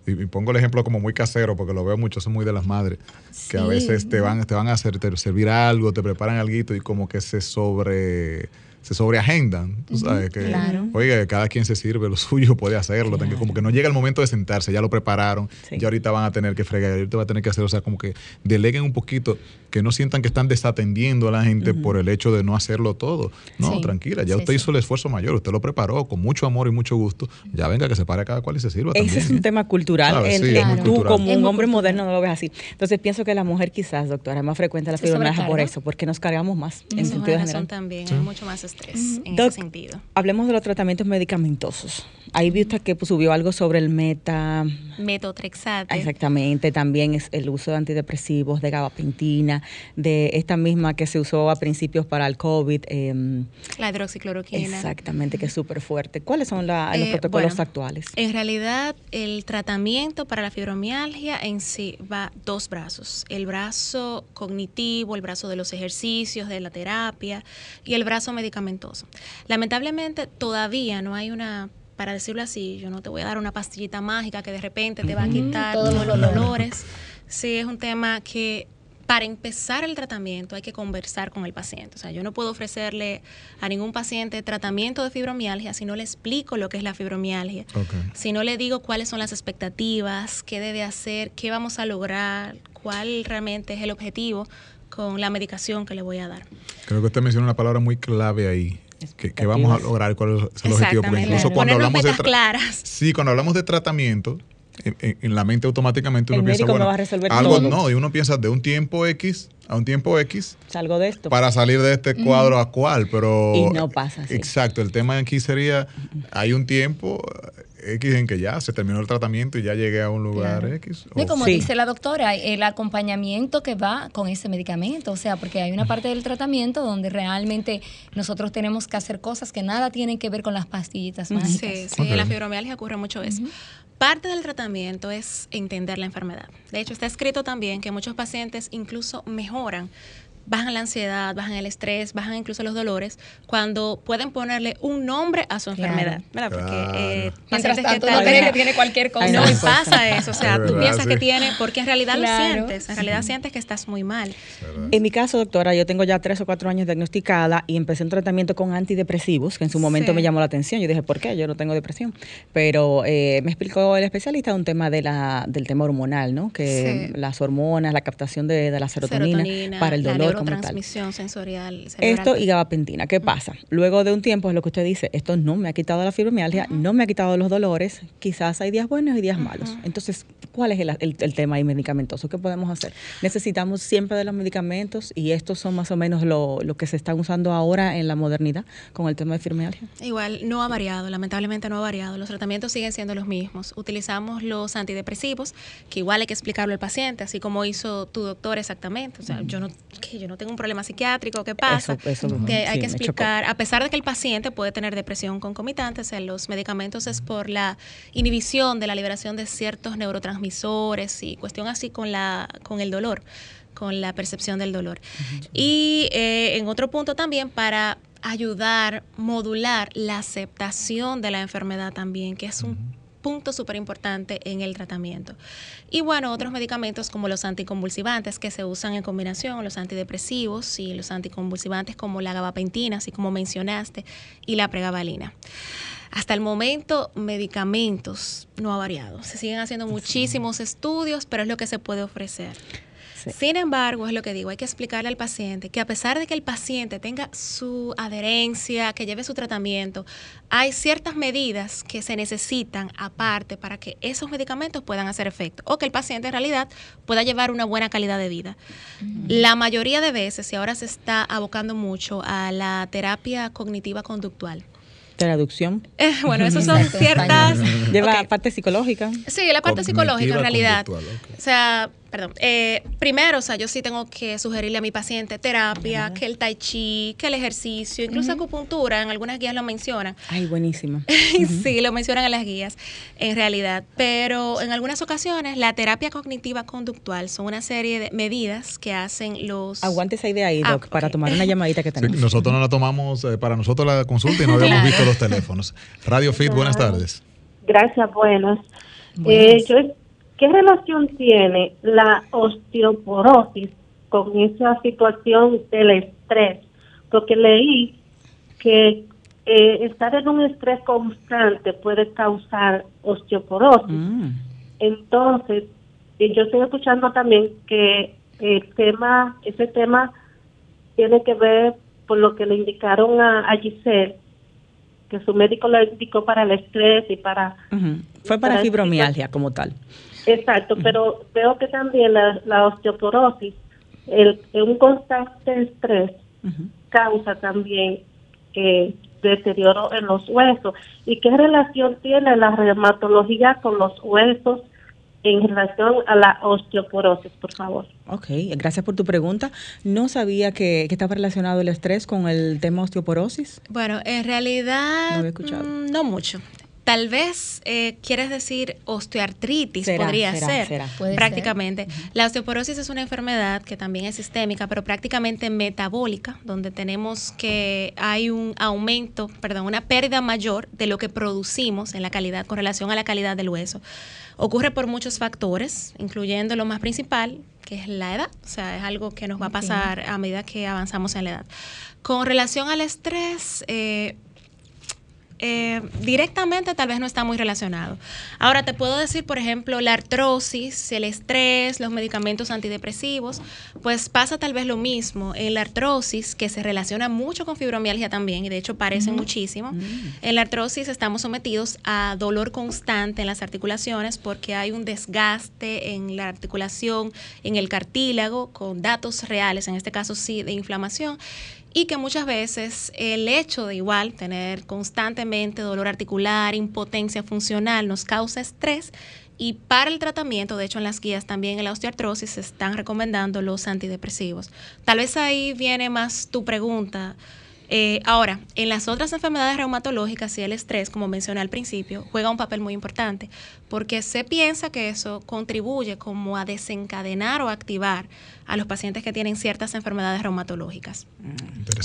[SPEAKER 1] y, pongo el ejemplo como muy casero, porque lo veo mucho, son muy de las madres, que a
[SPEAKER 2] Sí.
[SPEAKER 1] veces te van, te van a hacer te- servir algo, te preparan algo y como que se sobre se sobreagendan, tú sabes que,
[SPEAKER 2] claro.
[SPEAKER 1] oiga, cada quien se sirve lo suyo, puede hacerlo, como que no llega el momento de sentarse, ya lo prepararon,
[SPEAKER 4] Sí.
[SPEAKER 1] ya ahorita van a tener que fregar, ahorita va a tener que hacer, o sea, como que deleguen un poquito, que no sientan que están desatendiendo a la gente por el hecho de no hacerlo todo. No,
[SPEAKER 2] Sí.
[SPEAKER 1] tranquila, ya
[SPEAKER 2] Sí,
[SPEAKER 1] usted
[SPEAKER 2] sí.
[SPEAKER 1] hizo el esfuerzo mayor, usted lo preparó con mucho amor y mucho gusto, ya venga que se pare cada cual y se sirva
[SPEAKER 4] Ese
[SPEAKER 1] también.
[SPEAKER 4] es un tema cultural. En- en- tú
[SPEAKER 1] cultural.
[SPEAKER 4] como un hombre
[SPEAKER 2] cultural.
[SPEAKER 4] moderno no lo ves así. Entonces pienso que la mujer quizás, doctora, es más frecuente la fibromialgia por eso, porque nos cargamos más en
[SPEAKER 5] Esa es
[SPEAKER 4] sentido general.
[SPEAKER 5] razón también, hay mucho más estrés en
[SPEAKER 4] Doc,
[SPEAKER 5] ese sentido.
[SPEAKER 4] Hablemos de los tratamientos medicamentosos. Ahí vi usted que pues, subió algo sobre el meta.
[SPEAKER 5] Metotrexate.
[SPEAKER 4] Exactamente, también es el uso de antidepresivos, de gabapentina, de esta misma que se usó a principios para el COVID. em,
[SPEAKER 5] La hidroxicloroquina.
[SPEAKER 4] exactamente, que es súper fuerte. ¿Cuáles son la- los
[SPEAKER 5] Eh,
[SPEAKER 4] protocolos
[SPEAKER 5] bueno,
[SPEAKER 4] actuales?
[SPEAKER 5] En realidad, el tratamiento para la fibromialgia en sí va dos brazos. El brazo cognitivo, el brazo de los ejercicios, de la terapia y el brazo medicamentoso. Lamentablemente, todavía no hay una, para decirlo así, yo no te voy a dar una pastillita mágica que de repente te va a quitar
[SPEAKER 2] todos
[SPEAKER 5] todos
[SPEAKER 2] los dolores.
[SPEAKER 5] Sí, es un tema que para empezar el tratamiento hay que conversar con el paciente. O sea, yo no puedo ofrecerle a ningún paciente tratamiento de fibromialgia si no le explico lo que es la fibromialgia.
[SPEAKER 1] Ok.
[SPEAKER 5] Si no le digo cuáles son las expectativas, qué debe hacer, qué vamos a lograr, cuál realmente es el objetivo con la medicación que le voy a dar.
[SPEAKER 1] Creo que usted menciona una palabra muy clave ahí, que, que vamos a lograr cuál es el objetivo, porque
[SPEAKER 5] Exactamente.
[SPEAKER 1] incluso cuando
[SPEAKER 5] Ponernos
[SPEAKER 1] hablamos de
[SPEAKER 5] claras.
[SPEAKER 1] Sí, cuando hablamos de tratamiento, en, la mente automáticamente uno
[SPEAKER 4] El
[SPEAKER 1] piensa,
[SPEAKER 4] me
[SPEAKER 1] bueno,
[SPEAKER 4] va a resolver
[SPEAKER 1] algo
[SPEAKER 4] todo.
[SPEAKER 1] no, y uno piensa de un tiempo X a un tiempo X
[SPEAKER 4] Salgo de esto.
[SPEAKER 1] para salir de este cuadro a cual, pero...
[SPEAKER 4] Y no pasa así.
[SPEAKER 1] Exacto, el tema aquí sería, hay un tiempo X en que ya se terminó el tratamiento y ya llegué a un lugar
[SPEAKER 2] Claro.
[SPEAKER 1] X.
[SPEAKER 2] Y como
[SPEAKER 4] Sí.
[SPEAKER 2] dice la doctora, el acompañamiento que va con ese medicamento, o sea, porque hay una parte del tratamiento donde realmente nosotros tenemos que hacer cosas que nada tienen que ver con las pastillitas mágicas.
[SPEAKER 5] Sí, sí,
[SPEAKER 1] Ok.
[SPEAKER 5] en la fibromialgia ocurre mucho eso. Parte del tratamiento es entender la enfermedad. De hecho, está escrito también que muchos pacientes incluso mejoran, bajan la ansiedad, bajan el estrés, bajan incluso los dolores, cuando pueden ponerle un nombre a su
[SPEAKER 2] Claro.
[SPEAKER 5] enfermedad. ¿verdad? Porque
[SPEAKER 1] Claro.
[SPEAKER 5] eh,
[SPEAKER 2] Mientras
[SPEAKER 5] pacientes que
[SPEAKER 2] no cree
[SPEAKER 5] vez-
[SPEAKER 2] que tiene cualquier cosa.
[SPEAKER 5] No pasa eso, o sea,
[SPEAKER 1] Es
[SPEAKER 5] tú
[SPEAKER 1] verdad,
[SPEAKER 5] piensas que tiene, porque en realidad
[SPEAKER 2] Claro.
[SPEAKER 5] lo sientes, en realidad sientes que estás muy mal.
[SPEAKER 4] En mi caso, doctora, yo tengo ya tres o cuatro años diagnosticada y empecé un tratamiento con antidepresivos, que en su momento
[SPEAKER 5] Sí.
[SPEAKER 4] me llamó la atención. Yo dije, ¿por qué? Yo no tengo depresión. Pero eh, me explicó el especialista un tema de la, del tema hormonal, ¿no? Que
[SPEAKER 5] Sí.
[SPEAKER 4] las hormonas, la captación de, de la serotonina, para el dolor como tal.
[SPEAKER 5] sensorial.
[SPEAKER 4] Esto y gabapentina. ¿Qué pasa? Luego de un tiempo, es lo que usted dice, esto no me ha quitado la fibromialgia, no me ha quitado los dolores, quizás hay días buenos y días malos. Entonces, ¿cuál es el, el- el tema ahí medicamentoso? ¿Qué podemos hacer? Necesitamos siempre de los medicamentos y estos son más o menos lo, lo que se están usando ahora en la modernidad con el tema de fibromialgia.
[SPEAKER 5] Igual, no ha variado, lamentablemente no ha variado. Los tratamientos siguen siendo los mismos. Utilizamos los antidepresivos, que igual hay que explicarlo al paciente, así como hizo tu doctor exactamente. O sea, yo no, que yo no tengo un problema psiquiátrico, ¿qué pasa?
[SPEAKER 4] Eso- eso,
[SPEAKER 5] que
[SPEAKER 4] sí,
[SPEAKER 5] hay que explicar, a pesar de que el paciente puede tener depresión concomitante, o sea, los medicamentos es por la inhibición de la liberación de ciertos neurotransmisores y cuestión así con, la, con el dolor con la percepción del dolor. Y eh, en otro punto también para ayudar, modular la aceptación de la enfermedad también, que es un punto súper importante en el tratamiento. Y bueno, otros medicamentos como los anticonvulsivantes que se usan en combinación, los antidepresivos y los anticonvulsivantes como la gabapentina, así como mencionaste, y la pregabalina. Hasta el momento, medicamentos no ha variado. Se siguen haciendo muchísimos estudios, pero es lo que se puede ofrecer. Sin embargo, es lo que digo, hay que explicarle al paciente que a pesar de que el paciente tenga su adherencia, que lleve su tratamiento, hay ciertas medidas que se necesitan aparte para que esos medicamentos puedan hacer efecto o que el paciente en realidad pueda llevar una buena calidad de vida. La mayoría de veces, y ahora se está abocando mucho a la terapia cognitiva conductual,
[SPEAKER 4] Traducción.
[SPEAKER 5] Eh, bueno, eso son ciertas...
[SPEAKER 4] Lleva parte psicológica.
[SPEAKER 5] Sí, la parte psicológica en realidad. O sea, perdón, eh, primero, o sea, yo sí tengo que sugerirle a mi paciente terapia, que el tai chi, que el ejercicio, incluso acupuntura, en algunas guías lo mencionan.
[SPEAKER 4] Ay, buenísimo.
[SPEAKER 5] sí, lo mencionan en las guías, en realidad. Pero en algunas ocasiones, la terapia cognitiva conductual son una serie de medidas que hacen los...
[SPEAKER 4] Aguante esa idea ahí, ah, Doc, para tomar una llamadita que tenemos.
[SPEAKER 1] nosotros no la tomamos eh, para nosotros la consulta y no habíamos visto los teléfonos. Radio Fit, buenas tardes.
[SPEAKER 6] Gracias, buenas. Eh, yo ¿Qué relación tiene la osteoporosis con esa situación del estrés? Porque leí que eh, estar en un estrés constante puede causar osteoporosis. Mm. Entonces, yo estoy escuchando también que el tema, ese tema tiene que ver por lo que le indicaron a, Giselle, que su médico le indicó para el estrés y para...
[SPEAKER 4] Fue para, fibromialgia como tal.
[SPEAKER 6] Exacto, pero veo que también la, osteoporosis, el, un constante estrés causa también eh, deterioro en los huesos. ¿Y qué relación tiene la reumatología con los huesos en relación a la osteoporosis, por favor?
[SPEAKER 4] Ok, gracias por tu pregunta. No sabía que, que estaba relacionado el estrés con el tema osteoporosis.
[SPEAKER 5] Bueno, en realidad no, mm, no mucho. Tal vez eh, quieres decir osteoartritis, podría ser, prácticamente. La osteoporosis es una enfermedad que también es sistémica, pero prácticamente metabólica, donde tenemos que hay un aumento, perdón, una pérdida mayor de lo que producimos en la calidad con relación a la calidad del hueso. Ocurre por muchos factores, incluyendo lo más principal, que es la edad, o sea, es algo que nos va a pasar a medida que avanzamos en la edad. Con relación al estrés, eh, eh, directamente tal vez no está muy relacionado. Ahora te puedo decir, por ejemplo, la artrosis, el estrés, los medicamentos antidepresivos, pues pasa tal vez lo mismo en la artrosis, que se relaciona mucho con fibromialgia también, y de hecho parecen muchísimo. Mm. En la artrosis estamos sometidos a dolor constante en las articulaciones porque hay un desgaste en la articulación, en el cartílago, con datos reales, en este caso sí, de inflamación y que muchas veces el hecho de igual tener constantemente dolor articular, impotencia funcional, nos causa estrés y para el tratamiento, de hecho en las guías también en la osteoartrosis se están recomendando los antidepresivos. Tal vez ahí viene más tu pregunta eh, ahora, en las otras enfermedades reumatológicas y el estrés, como mencioné al principio, juega un papel muy importante porque se piensa que eso contribuye como a desencadenar o activar a los pacientes que tienen ciertas enfermedades reumatológicas.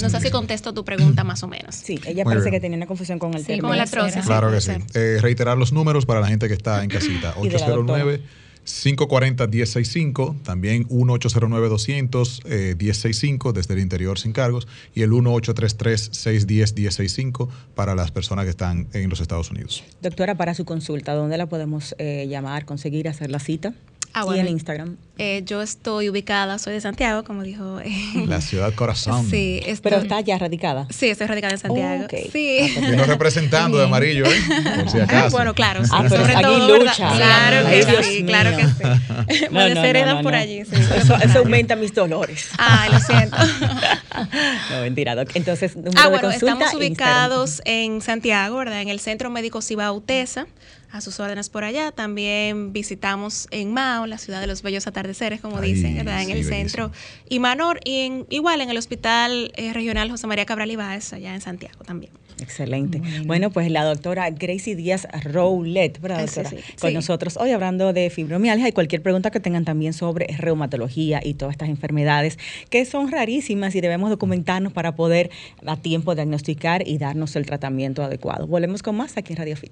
[SPEAKER 5] No sé si contesto tu pregunta más o menos.
[SPEAKER 4] Sí, ella parece que tenía una confusión con el
[SPEAKER 5] sí, con la artrosis.
[SPEAKER 1] Claro que sí. Eh, reiterar los números para la gente que está en casita. 809 540-1065, también 1-809-200-1065 desde el interior sin cargos y el 1-833-610-1065 para las personas que están en los Estados Unidos.
[SPEAKER 4] Doctora, para su consulta, ¿dónde la podemos eh, llamar, conseguir, hacer la cita? Ah, y en Instagram.
[SPEAKER 5] Eh, yo estoy ubicada, soy de Santiago, como dijo.
[SPEAKER 1] Eh, la ciudad corazón.
[SPEAKER 5] Sí,
[SPEAKER 4] pero está ya radicada.
[SPEAKER 5] Sí, estoy radicada en Santiago.
[SPEAKER 1] Sí. Ah, representando de amarillo, ¿eh? Por si acaso.
[SPEAKER 5] Bueno, claro.
[SPEAKER 4] Ah, pero sobre todo, lucha.
[SPEAKER 5] Claro que sí, claro que sí. bueno, se heredan por allí. Sí,
[SPEAKER 4] eso, eso, aumenta mis dolores.
[SPEAKER 5] Ah, lo siento.
[SPEAKER 4] no, mentira, Doc. Entonces, número
[SPEAKER 5] ah,
[SPEAKER 4] bueno,
[SPEAKER 5] estamos ubicados en Santiago, ¿verdad? En el Centro Médico Cibao Tesa a sus órdenes por allá. También visitamos en Mao, la ciudad de los bellos atardeceres, como dicen, ¿verdad? En el centro. Y Manor, y en, igual en el Hospital eh, Regional José María Cabral Ibáez, allá en Santiago también.
[SPEAKER 4] Excelente. Bueno. pues la doctora Gracie Díaz Rowlet, ¿verdad, doctora? Con nosotros hoy hablando de fibromialgia y cualquier pregunta que tengan también sobre reumatología y todas estas enfermedades que son rarísimas y debemos documentarnos para poder a tiempo diagnosticar y darnos el tratamiento adecuado. Volvemos con más aquí en Radio Fit.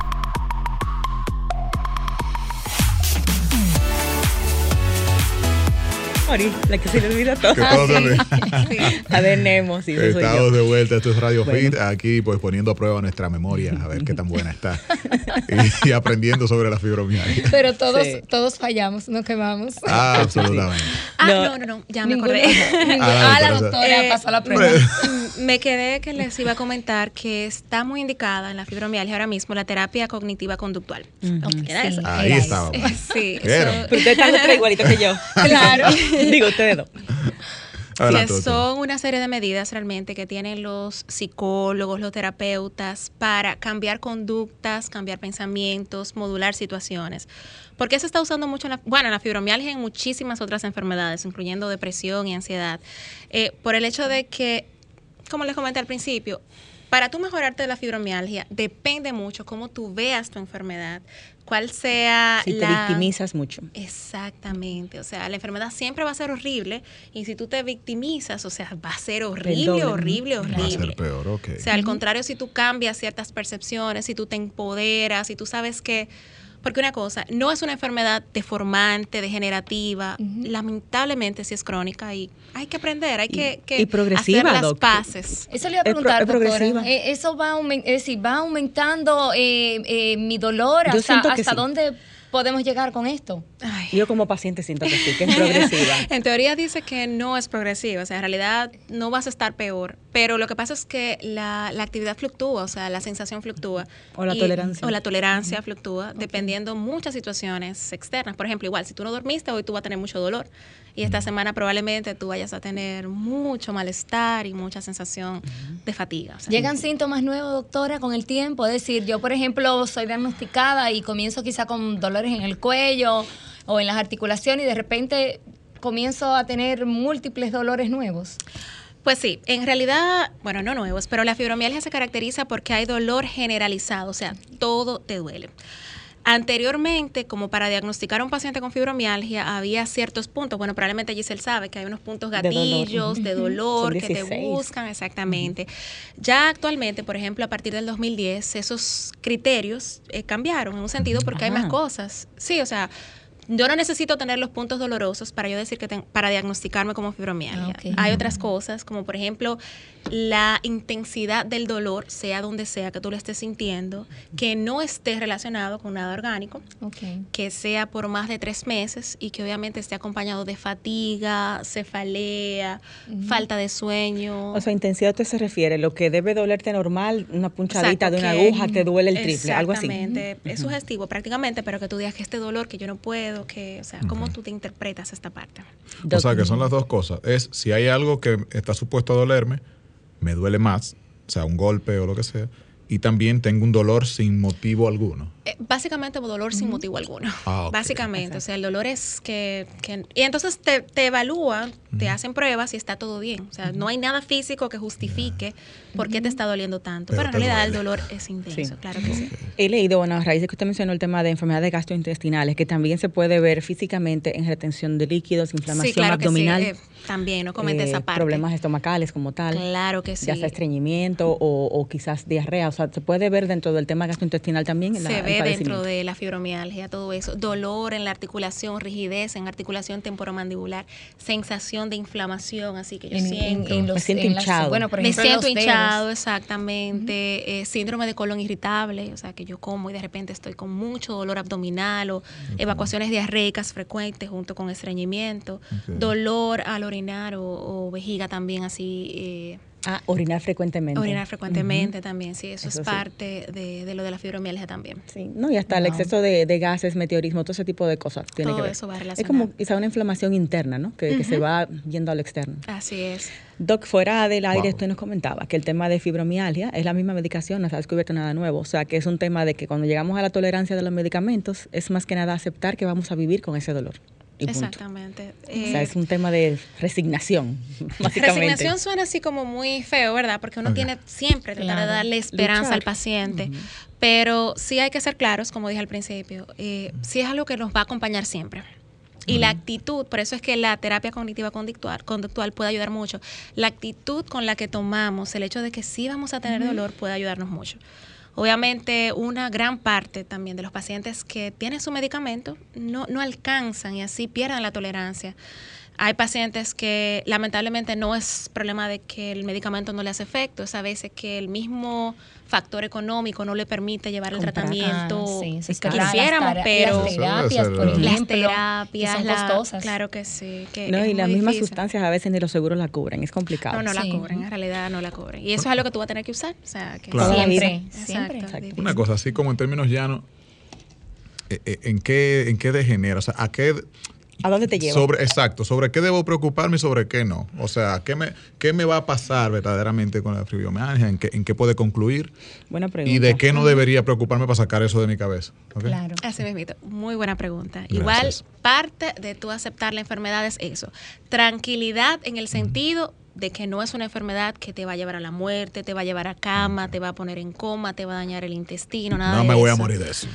[SPEAKER 4] La que se le olvida todo.
[SPEAKER 1] Que todo se olvida.
[SPEAKER 4] A ver, Nemo, sí, eso soy
[SPEAKER 1] Estamos
[SPEAKER 4] yo.
[SPEAKER 1] de vuelta, esto es Radio
[SPEAKER 4] Bueno.
[SPEAKER 1] Fit, aquí pues poniendo a prueba nuestra memoria, a ver qué tan buena está. y, y aprendiendo sobre la fibromialgia.
[SPEAKER 2] Pero todos,
[SPEAKER 4] Sí.
[SPEAKER 2] todos fallamos, no quemamos.
[SPEAKER 1] Ah, absolutamente.
[SPEAKER 5] Ah,
[SPEAKER 4] No.
[SPEAKER 5] no, no, no, ya me acordé.
[SPEAKER 1] Ah,
[SPEAKER 2] ah, la doctora
[SPEAKER 5] Eh,
[SPEAKER 2] pasó la prueba.
[SPEAKER 5] Mm, Me quedé que les iba a comentar que está muy indicada en la fibromialgia ahora mismo la terapia cognitiva conductual.
[SPEAKER 4] Ujú.
[SPEAKER 5] Era
[SPEAKER 2] Sí.
[SPEAKER 5] eso.
[SPEAKER 1] Ahí
[SPEAKER 2] Era
[SPEAKER 1] estábamos.
[SPEAKER 5] Sí,
[SPEAKER 4] Pero los tres igualitos que yo.
[SPEAKER 2] Claro.
[SPEAKER 4] Digo, ustedes dos.
[SPEAKER 1] Adelante,
[SPEAKER 5] que son una serie de medidas realmente que tienen los psicólogos, los terapeutas para cambiar conductas, cambiar pensamientos, modular situaciones. Porque se está usando mucho en la, bueno, en la fibromialgia y en muchísimas otras enfermedades, incluyendo depresión y ansiedad, Eh, por el hecho de que, como les comenté al principio, para tú mejorarte de la fibromialgia depende mucho cómo tú veas tu enfermedad, cuál sea
[SPEAKER 4] Si te victimizas mucho.
[SPEAKER 5] Exactamente, o sea, la enfermedad siempre va a ser horrible y si tú te victimizas, o sea, va a ser horrible,
[SPEAKER 4] doble.
[SPEAKER 5] horrible,
[SPEAKER 1] Va a
[SPEAKER 5] horrible.
[SPEAKER 1] ser peor, ok.
[SPEAKER 5] O sea, al contrario, si tú cambias ciertas percepciones, si tú te empoderas, si tú sabes que... Porque una cosa, no es una enfermedad deformante, degenerativa, lamentablemente sí es crónica y hay que aprender, hay que, que
[SPEAKER 4] y progresiva,
[SPEAKER 5] hacer las
[SPEAKER 4] doc.
[SPEAKER 5] paces.
[SPEAKER 2] Eso le iba a
[SPEAKER 4] Es pro-
[SPEAKER 2] preguntar,
[SPEAKER 4] es progresiva.
[SPEAKER 2] doctora. Eh, eso va, aumen- es decir, va aumentando eh, eh, mi dolor.
[SPEAKER 4] Yo
[SPEAKER 2] ¿Hasta, hasta
[SPEAKER 4] sí.
[SPEAKER 2] dónde podemos llegar con esto?
[SPEAKER 5] Ay.
[SPEAKER 4] Yo como paciente siento que sí, que es progresiva.
[SPEAKER 5] En teoría dice que no es progresiva, o sea, en realidad no vas a estar peor, pero lo que pasa es que la, la actividad fluctúa, o sea, la sensación fluctúa.
[SPEAKER 4] O la
[SPEAKER 5] Y-
[SPEAKER 4] tolerancia.
[SPEAKER 5] O la tolerancia fluctúa, dependiendo muchas situaciones externas. Por ejemplo, igual, si tú no dormiste, hoy tú vas a tener mucho dolor. Y esta semana probablemente tú vayas a tener mucho malestar y mucha sensación de fatiga. o sea,
[SPEAKER 2] ¿Llegan síntomas nuevos, doctora, con el tiempo? Es decir, yo, por ejemplo, soy diagnosticada y comienzo quizá con dolores en el cuello o en las articulaciones y de repente comienzo a tener múltiples dolores nuevos.
[SPEAKER 5] Pues sí, en realidad, bueno, no nuevos, pero la fibromialgia se caracteriza porque hay dolor generalizado, o sea, todo te duele. Anteriormente, como para diagnosticar a un paciente con fibromialgia, había ciertos puntos, bueno, probablemente Giselle sabe que hay unos puntos
[SPEAKER 4] De dolor.
[SPEAKER 5] gatillos, de dolor, que te
[SPEAKER 4] 16.
[SPEAKER 5] buscan, exactamente. Ya actualmente, por ejemplo, a partir del 2010, esos criterios eh, cambiaron en un sentido porque hay más cosas. Sí, o sea, yo no necesito tener los puntos dolorosos para yo decir que ten- para diagnosticarme como fibromialgia.
[SPEAKER 2] Ah.
[SPEAKER 5] Hay otras cosas, como por ejemplo la intensidad del dolor, sea donde sea que tú lo estés sintiendo, que no esté relacionado con nada orgánico, que sea por más de tres meses y que obviamente esté acompañado de fatiga, cefalea, falta de sueño.
[SPEAKER 4] O sea, intensidad usted se refiere, lo que debe dolerte normal, una punchadita
[SPEAKER 5] Exacto,
[SPEAKER 4] de una aguja te duele el triple, algo así.
[SPEAKER 5] Exactamente, es sugestivo prácticamente, pero que tú digas que este dolor que yo no puedo, que, o sea, ¿cómo tú te interpretas esta parte?
[SPEAKER 1] O sea, que son las dos cosas. Es si hay algo que está supuesto a dolerme, me duele más, o sea, un golpe o lo que sea, y también tengo un dolor sin motivo alguno.
[SPEAKER 5] Eh, básicamente dolor sin motivo alguno.
[SPEAKER 1] Ah.
[SPEAKER 5] Básicamente, o sea, el dolor es que... que- y entonces te, te evalúan, te hacen pruebas y está todo bien. O sea, no hay nada físico que justifique por qué te está doliendo tanto.
[SPEAKER 1] Pero
[SPEAKER 5] Pero, en realidad el dolor es intenso,
[SPEAKER 4] Sí.
[SPEAKER 5] claro que sí.
[SPEAKER 4] He leído, bueno, a raíz de que usted mencionó el tema de enfermedades gastrointestinales, que también se puede ver físicamente en retención de líquidos, inflamación
[SPEAKER 5] Sí, claro
[SPEAKER 4] abdominal,
[SPEAKER 5] que sí. eh, también, no comenté
[SPEAKER 4] eh,
[SPEAKER 5] esa parte.
[SPEAKER 4] problemas estomacales como tal,
[SPEAKER 5] Claro que sí.
[SPEAKER 4] ya sea estreñimiento o, o quizás diarrea. O sea, se puede ver dentro del tema gastrointestinal también. en
[SPEAKER 5] se ve dentro de la fibromialgia, todo eso. Dolor en la articulación, rigidez en articulación temporomandibular, sensación de inflamación, así que yo
[SPEAKER 2] En- en-
[SPEAKER 5] siento.
[SPEAKER 2] en los-
[SPEAKER 4] Me siento
[SPEAKER 2] en las-
[SPEAKER 4] hinchado.
[SPEAKER 2] bueno, por
[SPEAKER 5] me
[SPEAKER 2] ejemplo, en
[SPEAKER 5] siento
[SPEAKER 2] los dedos.
[SPEAKER 5] hinchado, exactamente. eh, síndrome de colon irritable, o sea, que yo como y de repente estoy con mucho dolor abdominal o evacuaciones diarreicas frecuentes junto con estreñimiento, dolor al orinar o, o vejiga también así. eh,
[SPEAKER 4] Ah, orinar frecuentemente.
[SPEAKER 5] orinar frecuentemente también, sí, eso,
[SPEAKER 4] Eso
[SPEAKER 5] es
[SPEAKER 4] sí.
[SPEAKER 5] parte de, de lo de la fibromialgia también.
[SPEAKER 4] Sí, no, y hasta el exceso de, de gases, meteorismo, todo ese tipo de cosas tiene
[SPEAKER 5] Todo
[SPEAKER 4] que ver.
[SPEAKER 5] eso va
[SPEAKER 4] es
[SPEAKER 5] relacionado.
[SPEAKER 4] como quizá una inflamación interna, ¿no? Que, que se va yendo al externo.
[SPEAKER 5] Así es.
[SPEAKER 4] Doc, fuera del aire
[SPEAKER 1] Wow.
[SPEAKER 4] usted nos comentaba que el tema de fibromialgia es la misma medicación, no se ha descubierto nada nuevo. O sea, que es un tema de que cuando llegamos a la tolerancia de los medicamentos, es más que nada aceptar que vamos a vivir con ese dolor. Y punto.
[SPEAKER 5] Exactamente.
[SPEAKER 4] O sea,
[SPEAKER 5] Eh,
[SPEAKER 4] es un tema de resignación, básicamente.
[SPEAKER 5] Resignación suena así como muy feo, ¿verdad? Porque uno tiene siempre tratar de
[SPEAKER 2] Claro.
[SPEAKER 5] darle esperanza
[SPEAKER 4] Luchar.
[SPEAKER 5] al paciente. Pero sí hay que ser claros, como dije al principio, eh, sí es algo que nos va a acompañar siempre. Y la actitud, por eso es que la terapia cognitiva conductual, conductual puede ayudar mucho. La actitud con la que tomamos el hecho de que sí vamos a tener dolor puede ayudarnos mucho. Obviamente, una gran parte también de los pacientes que tienen su medicamento no, no alcanzan y así pierden la tolerancia. Hay pacientes que lamentablemente no es problema de que el medicamento no le hace efecto, es a veces que el mismo factor económico no le permite llevar el tratamiento
[SPEAKER 2] ah, sí, sí,
[SPEAKER 5] que
[SPEAKER 2] claro, las
[SPEAKER 5] quisiéramos,
[SPEAKER 2] tera-
[SPEAKER 5] pero
[SPEAKER 2] las terapias, por
[SPEAKER 1] Las
[SPEAKER 5] las
[SPEAKER 2] ejemplo,
[SPEAKER 5] terapias
[SPEAKER 2] son
[SPEAKER 5] la-
[SPEAKER 2] costosas.
[SPEAKER 5] claro que sí. Que
[SPEAKER 4] No, y las mismas sustancias a veces ni los seguros la cubren, es complicado.
[SPEAKER 5] No, no la
[SPEAKER 2] Sí.
[SPEAKER 5] cubren, en realidad no la cubren. Y eso es algo que tú vas a tener que usar. O sea, que
[SPEAKER 1] Claro.
[SPEAKER 4] La.
[SPEAKER 2] Siempre, siempre.
[SPEAKER 5] Exacto.
[SPEAKER 1] Una cosa, así como en términos llanos, eh, eh, ¿en qué, en qué degenera? O sea, ¿a qué
[SPEAKER 4] ¿A dónde te lleva?
[SPEAKER 1] Sobre, exacto, sobre qué debo preocuparme y sobre qué no. O sea, ¿qué me, qué me va a pasar verdaderamente con la fibromialgia? ¿En qué, en qué puede concluir?
[SPEAKER 4] Buena pregunta.
[SPEAKER 1] ¿Y de qué no debería preocuparme para sacar eso de mi cabeza?
[SPEAKER 2] Claro.
[SPEAKER 5] Así mismo, muy buena pregunta.
[SPEAKER 1] Gracias.
[SPEAKER 5] Igual, parte de tú aceptar la enfermedad es eso. Tranquilidad en el sentido de que no es una enfermedad que te va a llevar a la muerte, te va a llevar a cama, te va a poner en coma, te va a dañar el intestino, nada
[SPEAKER 1] No
[SPEAKER 5] de
[SPEAKER 1] me voy a
[SPEAKER 5] eso.
[SPEAKER 1] morir de eso.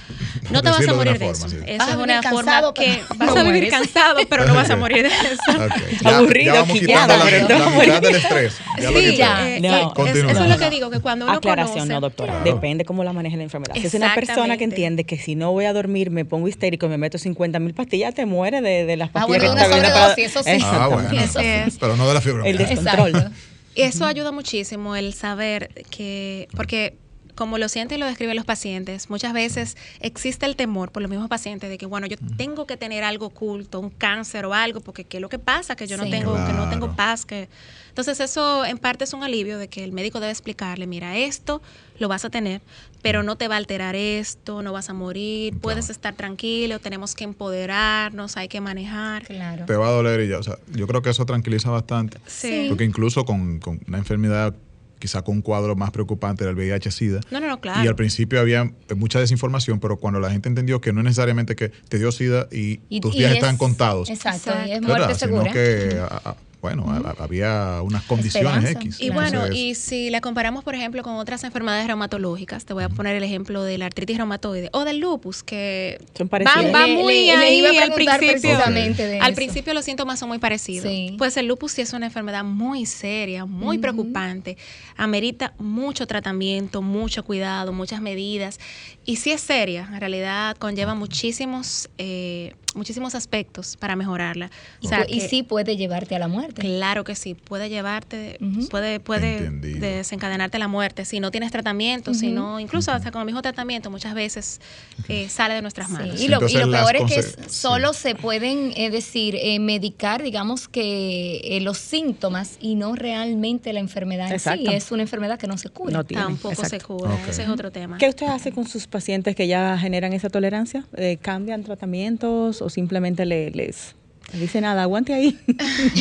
[SPEAKER 5] No te vas a morir de, eso.
[SPEAKER 1] sí.
[SPEAKER 5] Eso
[SPEAKER 2] Vas a
[SPEAKER 5] es una forma que vas
[SPEAKER 2] no
[SPEAKER 5] a vivir cansado, pero no vas a morir de eso.
[SPEAKER 1] Ok, Ya,
[SPEAKER 4] Aburrido,
[SPEAKER 1] ya vamos quitando la, la
[SPEAKER 4] no
[SPEAKER 1] mitad del estrés. Ya
[SPEAKER 5] Sí,
[SPEAKER 2] ya.
[SPEAKER 5] eh,
[SPEAKER 4] No.
[SPEAKER 5] eh, es-
[SPEAKER 1] Continúa.
[SPEAKER 5] eso es lo que digo, que cuando uno
[SPEAKER 4] Aclaración,
[SPEAKER 5] conoce,
[SPEAKER 4] no, doctora.
[SPEAKER 1] Claro.
[SPEAKER 4] Depende cómo la maneje la enfermedad. Si es una persona que entiende que si no voy a dormir, me pongo histérico y me meto 50 mil pastillas, te muere de, de las
[SPEAKER 2] Ah,
[SPEAKER 4] pastillas
[SPEAKER 2] bueno,
[SPEAKER 4] que
[SPEAKER 2] de
[SPEAKER 4] está
[SPEAKER 2] una
[SPEAKER 4] viendo
[SPEAKER 2] sobredosis, eso sí.
[SPEAKER 1] Ah, bueno.
[SPEAKER 5] Eso es.
[SPEAKER 1] Pero no de la fibromialgia.
[SPEAKER 2] Exacto.
[SPEAKER 5] Y eso ayuda muchísimo el saber que, porque como lo sienten y lo describen los pacientes, muchas veces existe el temor por los mismos pacientes de que, bueno, yo tengo que tener algo oculto, un cáncer o algo, porque ¿qué es lo que pasa? Que yo no
[SPEAKER 2] Sí.
[SPEAKER 5] tengo, que no tengo paz. que Entonces eso en parte es un alivio de que el médico debe explicarle, mira, esto lo vas a tener, pero no te va a alterar esto, no vas a morir, puedes estar tranquilo, tenemos que empoderarnos, hay que manejar.
[SPEAKER 2] Claro.
[SPEAKER 1] Te va a doler y ya. O sea, yo creo que eso tranquiliza bastante.
[SPEAKER 5] Sí.
[SPEAKER 1] Porque incluso con, con una enfermedad, quizá con un cuadro más preocupante del VIH-Sida,
[SPEAKER 5] No, no, no, claro.
[SPEAKER 1] Y al principio había mucha desinformación, pero cuando la gente entendió que no es necesariamente que te dio SIDA y,
[SPEAKER 2] Y-
[SPEAKER 1] tus
[SPEAKER 2] y
[SPEAKER 1] días
[SPEAKER 2] es-
[SPEAKER 1] están contados,
[SPEAKER 2] Exacto, y es
[SPEAKER 5] Exacto.
[SPEAKER 1] ¿verdad?
[SPEAKER 2] muerte
[SPEAKER 1] Sino
[SPEAKER 2] segura.
[SPEAKER 1] que, a- a- bueno, había unas condiciones
[SPEAKER 2] Esperanza.
[SPEAKER 1] X.
[SPEAKER 5] Y
[SPEAKER 2] Claro.
[SPEAKER 5] bueno, y si la comparamos, por ejemplo, con otras enfermedades reumatológicas, te voy a poner el ejemplo de la artritis reumatoide o del lupus, que
[SPEAKER 4] Son
[SPEAKER 5] va,
[SPEAKER 2] Le-
[SPEAKER 5] muy
[SPEAKER 2] le- le
[SPEAKER 5] ahí
[SPEAKER 2] iba a
[SPEAKER 5] al principio.
[SPEAKER 2] precisamente de
[SPEAKER 5] Al
[SPEAKER 2] eso.
[SPEAKER 5] principio los síntomas son muy parecidos.
[SPEAKER 2] Sí.
[SPEAKER 5] Pues el lupus sí es una enfermedad muy seria, muy preocupante. Amerita mucho tratamiento, mucho cuidado, muchas medidas. Y sí es seria, en realidad conlleva muchísimos, eh, muchísimos aspectos para mejorarla. O sea,
[SPEAKER 2] y
[SPEAKER 5] que-
[SPEAKER 2] sí puede llevarte a la muerte.
[SPEAKER 5] Claro que sí, puede llevarte, puede, puede
[SPEAKER 1] Entendido.
[SPEAKER 5] desencadenarte la muerte si no tienes tratamiento, si no, incluso hasta con el mismo tratamiento muchas veces eh, sale de nuestras
[SPEAKER 2] Sí,
[SPEAKER 5] manos.
[SPEAKER 2] Y, lo, y peor es que solo
[SPEAKER 1] sí.
[SPEAKER 2] se pueden eh, decir, eh, medicar, digamos que eh, los síntomas y no realmente la enfermedad en sí.
[SPEAKER 4] Exacto.
[SPEAKER 2] Es una enfermedad que no se cura.
[SPEAKER 4] No tiene,
[SPEAKER 5] Tampoco se
[SPEAKER 4] exacto.
[SPEAKER 5] cura, ese es otro tema.
[SPEAKER 4] ¿Qué usted hace con sus pacientes que ya generan esa tolerancia? Eh, ¿Cambian tratamientos o simplemente le- les, dice nada, aguante ahí?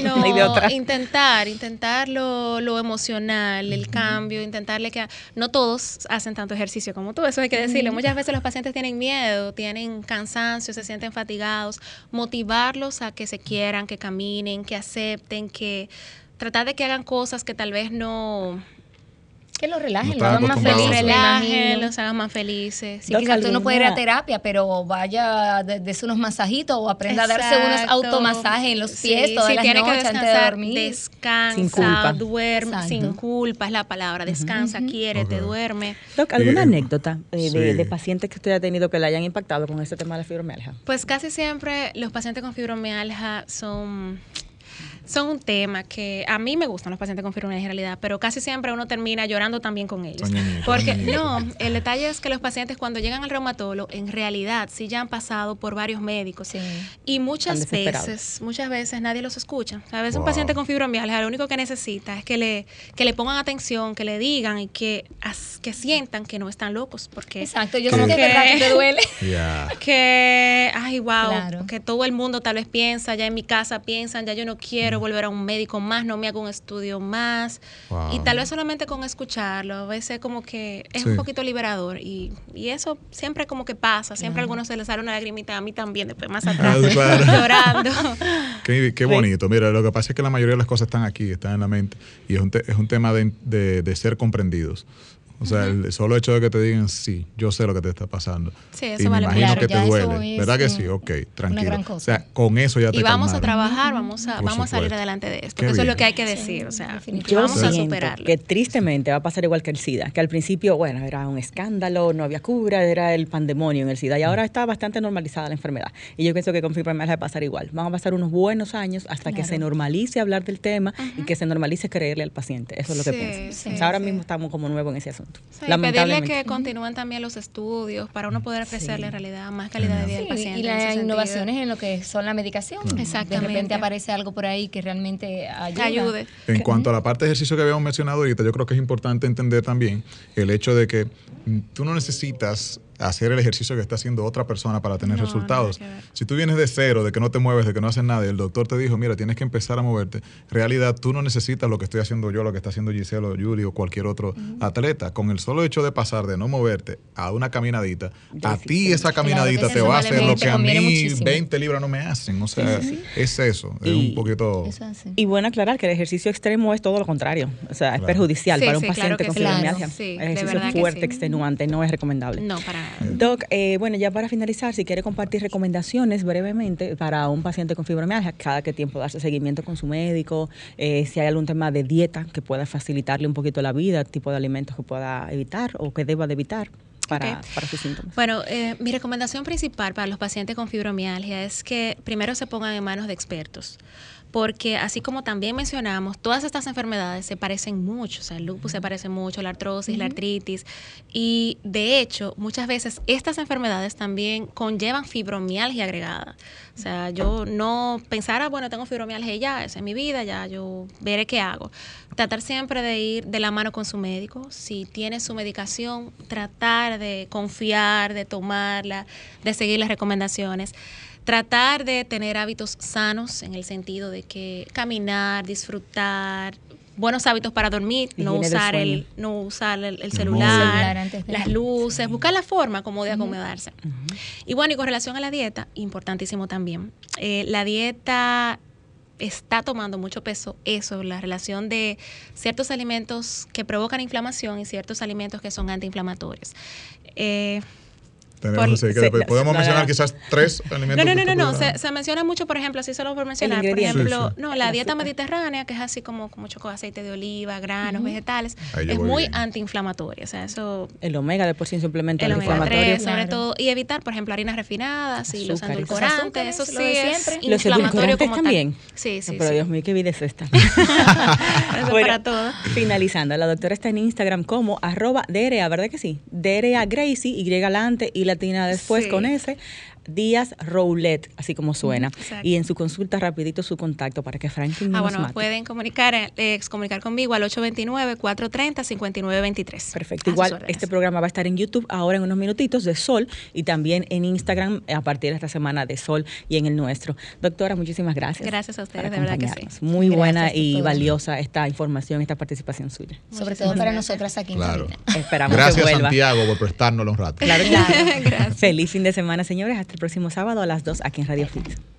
[SPEAKER 5] No,
[SPEAKER 4] hay de otra.
[SPEAKER 5] intentar, intentar lo, lo emocional, el cambio, intentarle que... No todos hacen tanto ejercicio como tú, eso hay que decirlo. Muchas veces los pacientes tienen miedo, tienen cansancio, se sienten fatigados. Motivarlos a que se quieran, que caminen, que acepten, que... Tratar de que hagan cosas que tal vez no...
[SPEAKER 2] Que lo relajen,
[SPEAKER 1] No
[SPEAKER 2] lo hagan más felices,
[SPEAKER 5] relajen, los hagan más felices.
[SPEAKER 2] Sí, quizás tú no puedes ir a
[SPEAKER 4] ¿alguna-
[SPEAKER 2] terapia, pero vaya, de- dese unos masajitos o aprenda a darse unos automasajes en los pies
[SPEAKER 5] Sí,
[SPEAKER 2] todas las
[SPEAKER 5] tiene que
[SPEAKER 2] antes de dormir.
[SPEAKER 5] Descansa,
[SPEAKER 4] Sin culpa.
[SPEAKER 5] duerme,
[SPEAKER 2] Exacto.
[SPEAKER 5] sin culpa es la palabra. Descansa, quiérete,
[SPEAKER 1] Ok.
[SPEAKER 5] duerme.
[SPEAKER 4] Doc, ¿alguna anécdota eh, de,
[SPEAKER 1] sí.
[SPEAKER 4] de pacientes que usted ha tenido que le hayan impactado con este tema de la fibromialgia?
[SPEAKER 5] Pues casi siempre los pacientes con fibromialgia son, son un tema que a mí me gustan los pacientes con fibromialgia en realidad, pero casi siempre uno termina llorando también con ellos. Porque no, el detalle es que los pacientes cuando llegan al reumatólogo en realidad sí ya han pasado por varios médicos.
[SPEAKER 2] Sí.
[SPEAKER 5] Y muchas veces, muchas veces nadie los escucha. A veces un paciente con fibromialgia lo único que necesita es que le, que le pongan atención, que le digan y que, as- que sientan que no están locos. Porque
[SPEAKER 2] Exacto, yo
[SPEAKER 5] como
[SPEAKER 2] sé que que te duele.
[SPEAKER 5] Que, ay, wow,
[SPEAKER 2] Claro.
[SPEAKER 5] que todo el mundo tal vez piensa, ya en mi casa piensan, ya yo no quiero volver a un médico más, no me hago un estudio más.
[SPEAKER 1] Wow.
[SPEAKER 5] Y tal vez solamente con escucharlo, a veces como que es
[SPEAKER 1] Sí.
[SPEAKER 5] un poquito liberador. Y, y eso siempre como que pasa, siempre a algunos se les sale una lagrimita, a mí también, después más atrás,
[SPEAKER 1] Ah, claro.
[SPEAKER 5] llorando.
[SPEAKER 1] Qué, qué bonito. Mira, lo que pasa es que la mayoría de las cosas están aquí, están en la mente. Y es un, te- es un tema de, de- de ser comprendidos. O sea, el solo hecho de que te digan, sí, yo sé lo que te está pasando.
[SPEAKER 5] Sí,
[SPEAKER 1] y
[SPEAKER 5] eso
[SPEAKER 1] me
[SPEAKER 5] vale
[SPEAKER 1] imagino
[SPEAKER 2] mucho.
[SPEAKER 1] que
[SPEAKER 2] Claro,
[SPEAKER 1] te duele.
[SPEAKER 2] es
[SPEAKER 1] ¿Verdad que sí? Ok,
[SPEAKER 2] una
[SPEAKER 1] tranquilo.
[SPEAKER 2] gran
[SPEAKER 1] O
[SPEAKER 2] cosa.
[SPEAKER 1] sea, con eso ya te
[SPEAKER 5] Y vamos a
[SPEAKER 1] calmaron.
[SPEAKER 5] trabajar, vamos a,
[SPEAKER 1] Por
[SPEAKER 5] vamos a salir adelante de esto.
[SPEAKER 1] Qué
[SPEAKER 5] eso es lo que hay que
[SPEAKER 2] Sí,
[SPEAKER 5] decir. O sea.
[SPEAKER 4] Yo
[SPEAKER 5] vamos a superarlo.
[SPEAKER 4] que tristemente va a pasar igual que el SIDA, que al principio, bueno, era un escándalo, no había cura, era el pandemonio en el SIDA y ahora está bastante normalizada la enfermedad. Y yo pienso que con fibromialgia va a pasar igual. Van a pasar unos buenos años hasta que
[SPEAKER 2] Claro.
[SPEAKER 4] se normalice hablar del tema y que se normalice creerle al paciente. Eso es lo que
[SPEAKER 5] Sí,
[SPEAKER 4] pienso.
[SPEAKER 5] sí,
[SPEAKER 4] O sea, ahora
[SPEAKER 5] sí.
[SPEAKER 4] mismo estamos como nuevos en ese asunto.
[SPEAKER 5] Sí, pedirle que continúen también los estudios para uno poder ofrecerle en realidad más calidad de vida al paciente.
[SPEAKER 2] y las
[SPEAKER 5] sentido.
[SPEAKER 2] innovaciones en lo que son la medicación. De
[SPEAKER 5] Exactamente.
[SPEAKER 2] repente aparece algo por ahí que realmente ayuda.
[SPEAKER 5] ayude.
[SPEAKER 1] En cuanto a la parte de ejercicio que habíamos mencionado ahorita, yo creo que es importante entender también el hecho de que tú no necesitas hacer el ejercicio que está haciendo otra persona para tener
[SPEAKER 5] No,
[SPEAKER 1] resultados. Si tú vienes de cero, de que no te mueves, de que no haces nada, y el doctor te dijo, mira, tienes que empezar a moverte, en realidad tú no necesitas lo que estoy haciendo yo, lo que está haciendo Giselle o Yuri o cualquier otro atleta. Con el solo hecho de pasar de no moverte a una caminadita,
[SPEAKER 4] Ya
[SPEAKER 1] a
[SPEAKER 4] sí,
[SPEAKER 1] ti
[SPEAKER 4] sí.
[SPEAKER 1] esa caminadita
[SPEAKER 2] que
[SPEAKER 1] te va a hacer lo que a mí
[SPEAKER 2] muchísimo.
[SPEAKER 1] 20 libras no me hacen. O sea, es eso, es
[SPEAKER 4] Y-
[SPEAKER 1] un poquito...
[SPEAKER 2] Es.
[SPEAKER 4] Y bueno aclarar que el ejercicio extremo es todo lo contrario, o sea, es
[SPEAKER 1] Claro.
[SPEAKER 4] perjudicial
[SPEAKER 5] Sí,
[SPEAKER 4] para un
[SPEAKER 5] sí,
[SPEAKER 4] paciente
[SPEAKER 5] claro
[SPEAKER 4] con fibromialgia. El ejercicio fuerte,
[SPEAKER 5] sí.
[SPEAKER 4] extenuante, no es recomendable.
[SPEAKER 5] No, para nada.
[SPEAKER 4] Doc, eh, bueno, ya para finalizar, si quiere compartir recomendaciones brevemente para un paciente con fibromialgia, cada que tiempo darse seguimiento con su médico, eh, si hay algún tema de dieta que pueda facilitarle un poquito la vida, tipo de alimentos que pueda evitar o que deba de evitar para, para sus síntomas.
[SPEAKER 5] Bueno, eh, mi recomendación principal para los pacientes con fibromialgia es que primero se pongan en manos de expertos. Porque así como también mencionamos, todas estas enfermedades se parecen mucho, o sea, el lupus se parece mucho, la artrosis, la artritis, y de hecho, muchas veces estas enfermedades también conllevan fibromialgia agregada. O sea, yo no pensara, bueno, tengo fibromialgia ya, esa es mi vida, ya yo veré qué hago. Tratar siempre de ir de la mano con su médico. Si tiene su medicación, tratar de confiar, de tomarla, de seguir las recomendaciones. Tratar de tener hábitos sanos en el sentido de que caminar, disfrutar, buenos hábitos para dormir, no
[SPEAKER 4] Higiene
[SPEAKER 5] usar el, no usar el, el
[SPEAKER 1] El
[SPEAKER 5] celular, las luces, buscar la forma como de acomodarse. Y bueno, y con relación a la dieta, importantísimo también. eh, la dieta está tomando mucho peso eso, la relación de ciertos alimentos que provocan inflamación y ciertos alimentos que son antiinflamatorios. Eh, Por-
[SPEAKER 1] así que
[SPEAKER 4] sí,
[SPEAKER 1] después
[SPEAKER 4] la-
[SPEAKER 1] podemos
[SPEAKER 4] la-
[SPEAKER 1] mencionar
[SPEAKER 4] la-
[SPEAKER 1] quizás tres alimentos.
[SPEAKER 5] no, no, no, no, Se, se menciona mucho, por ejemplo, así solo por mencionar, por ejemplo,
[SPEAKER 1] Sí, sí.
[SPEAKER 5] no, la dieta
[SPEAKER 4] azúcar.
[SPEAKER 5] mediterránea, que es así como con mucho aceite de oliva, granos, vegetales,
[SPEAKER 1] Ahí
[SPEAKER 5] es muy
[SPEAKER 1] bien.
[SPEAKER 5] antiinflamatoria. O sea, eso
[SPEAKER 4] El omega de por sí suplemento
[SPEAKER 5] el omega
[SPEAKER 4] antiinflamatorio.
[SPEAKER 5] 3, sobre
[SPEAKER 2] Claro.
[SPEAKER 5] todo, y evitar, por ejemplo, harinas refinadas y los
[SPEAKER 4] Azúcares.
[SPEAKER 2] Los
[SPEAKER 5] endulcorantes, eso sí es
[SPEAKER 2] siempre.
[SPEAKER 4] Los
[SPEAKER 5] inflamatorio
[SPEAKER 4] edulcorantes
[SPEAKER 5] como tal.
[SPEAKER 4] también.
[SPEAKER 5] Sí, sí,
[SPEAKER 4] No, pero
[SPEAKER 5] sí.
[SPEAKER 4] Dios mío, qué vida es esta.
[SPEAKER 5] Eso
[SPEAKER 4] Bueno,
[SPEAKER 5] para todo.
[SPEAKER 4] Finalizando, la doctora está en Instagram como arroba DRA, ¿verdad que sí? DRA Gracie, Y adelante y latina después
[SPEAKER 5] Sí.
[SPEAKER 4] con S. Díaz Roulette, así como suena.
[SPEAKER 5] Exacto.
[SPEAKER 4] Y en su consulta rapidito su contacto para que Franklin no
[SPEAKER 5] Ah,
[SPEAKER 4] nos
[SPEAKER 5] bueno,
[SPEAKER 4] mate.
[SPEAKER 5] pueden comunicar, eh, comunicar conmigo al 829-430-5923.
[SPEAKER 4] Perfecto.
[SPEAKER 5] A
[SPEAKER 4] Igual este programa va a estar en YouTube ahora en unos minutitos de Sol y también en Instagram a partir de esta semana de Sol y en el nuestro. Doctora, muchísimas gracias.
[SPEAKER 5] Gracias a ustedes, de verdad que sí.
[SPEAKER 4] Muy
[SPEAKER 2] Gracias
[SPEAKER 4] buena y valiosa esta información, esta participación suya.
[SPEAKER 2] Sobre todo para nosotras aquí en
[SPEAKER 1] Claro.
[SPEAKER 4] Esperamos
[SPEAKER 1] Gracias,
[SPEAKER 4] que vuelva.
[SPEAKER 1] Santiago, por prestárnoslo un rato.
[SPEAKER 4] Claro,
[SPEAKER 2] Claro.
[SPEAKER 4] Feliz fin de semana, señores. Hasta el próximo sábado a las 2 aquí en Radio Fit.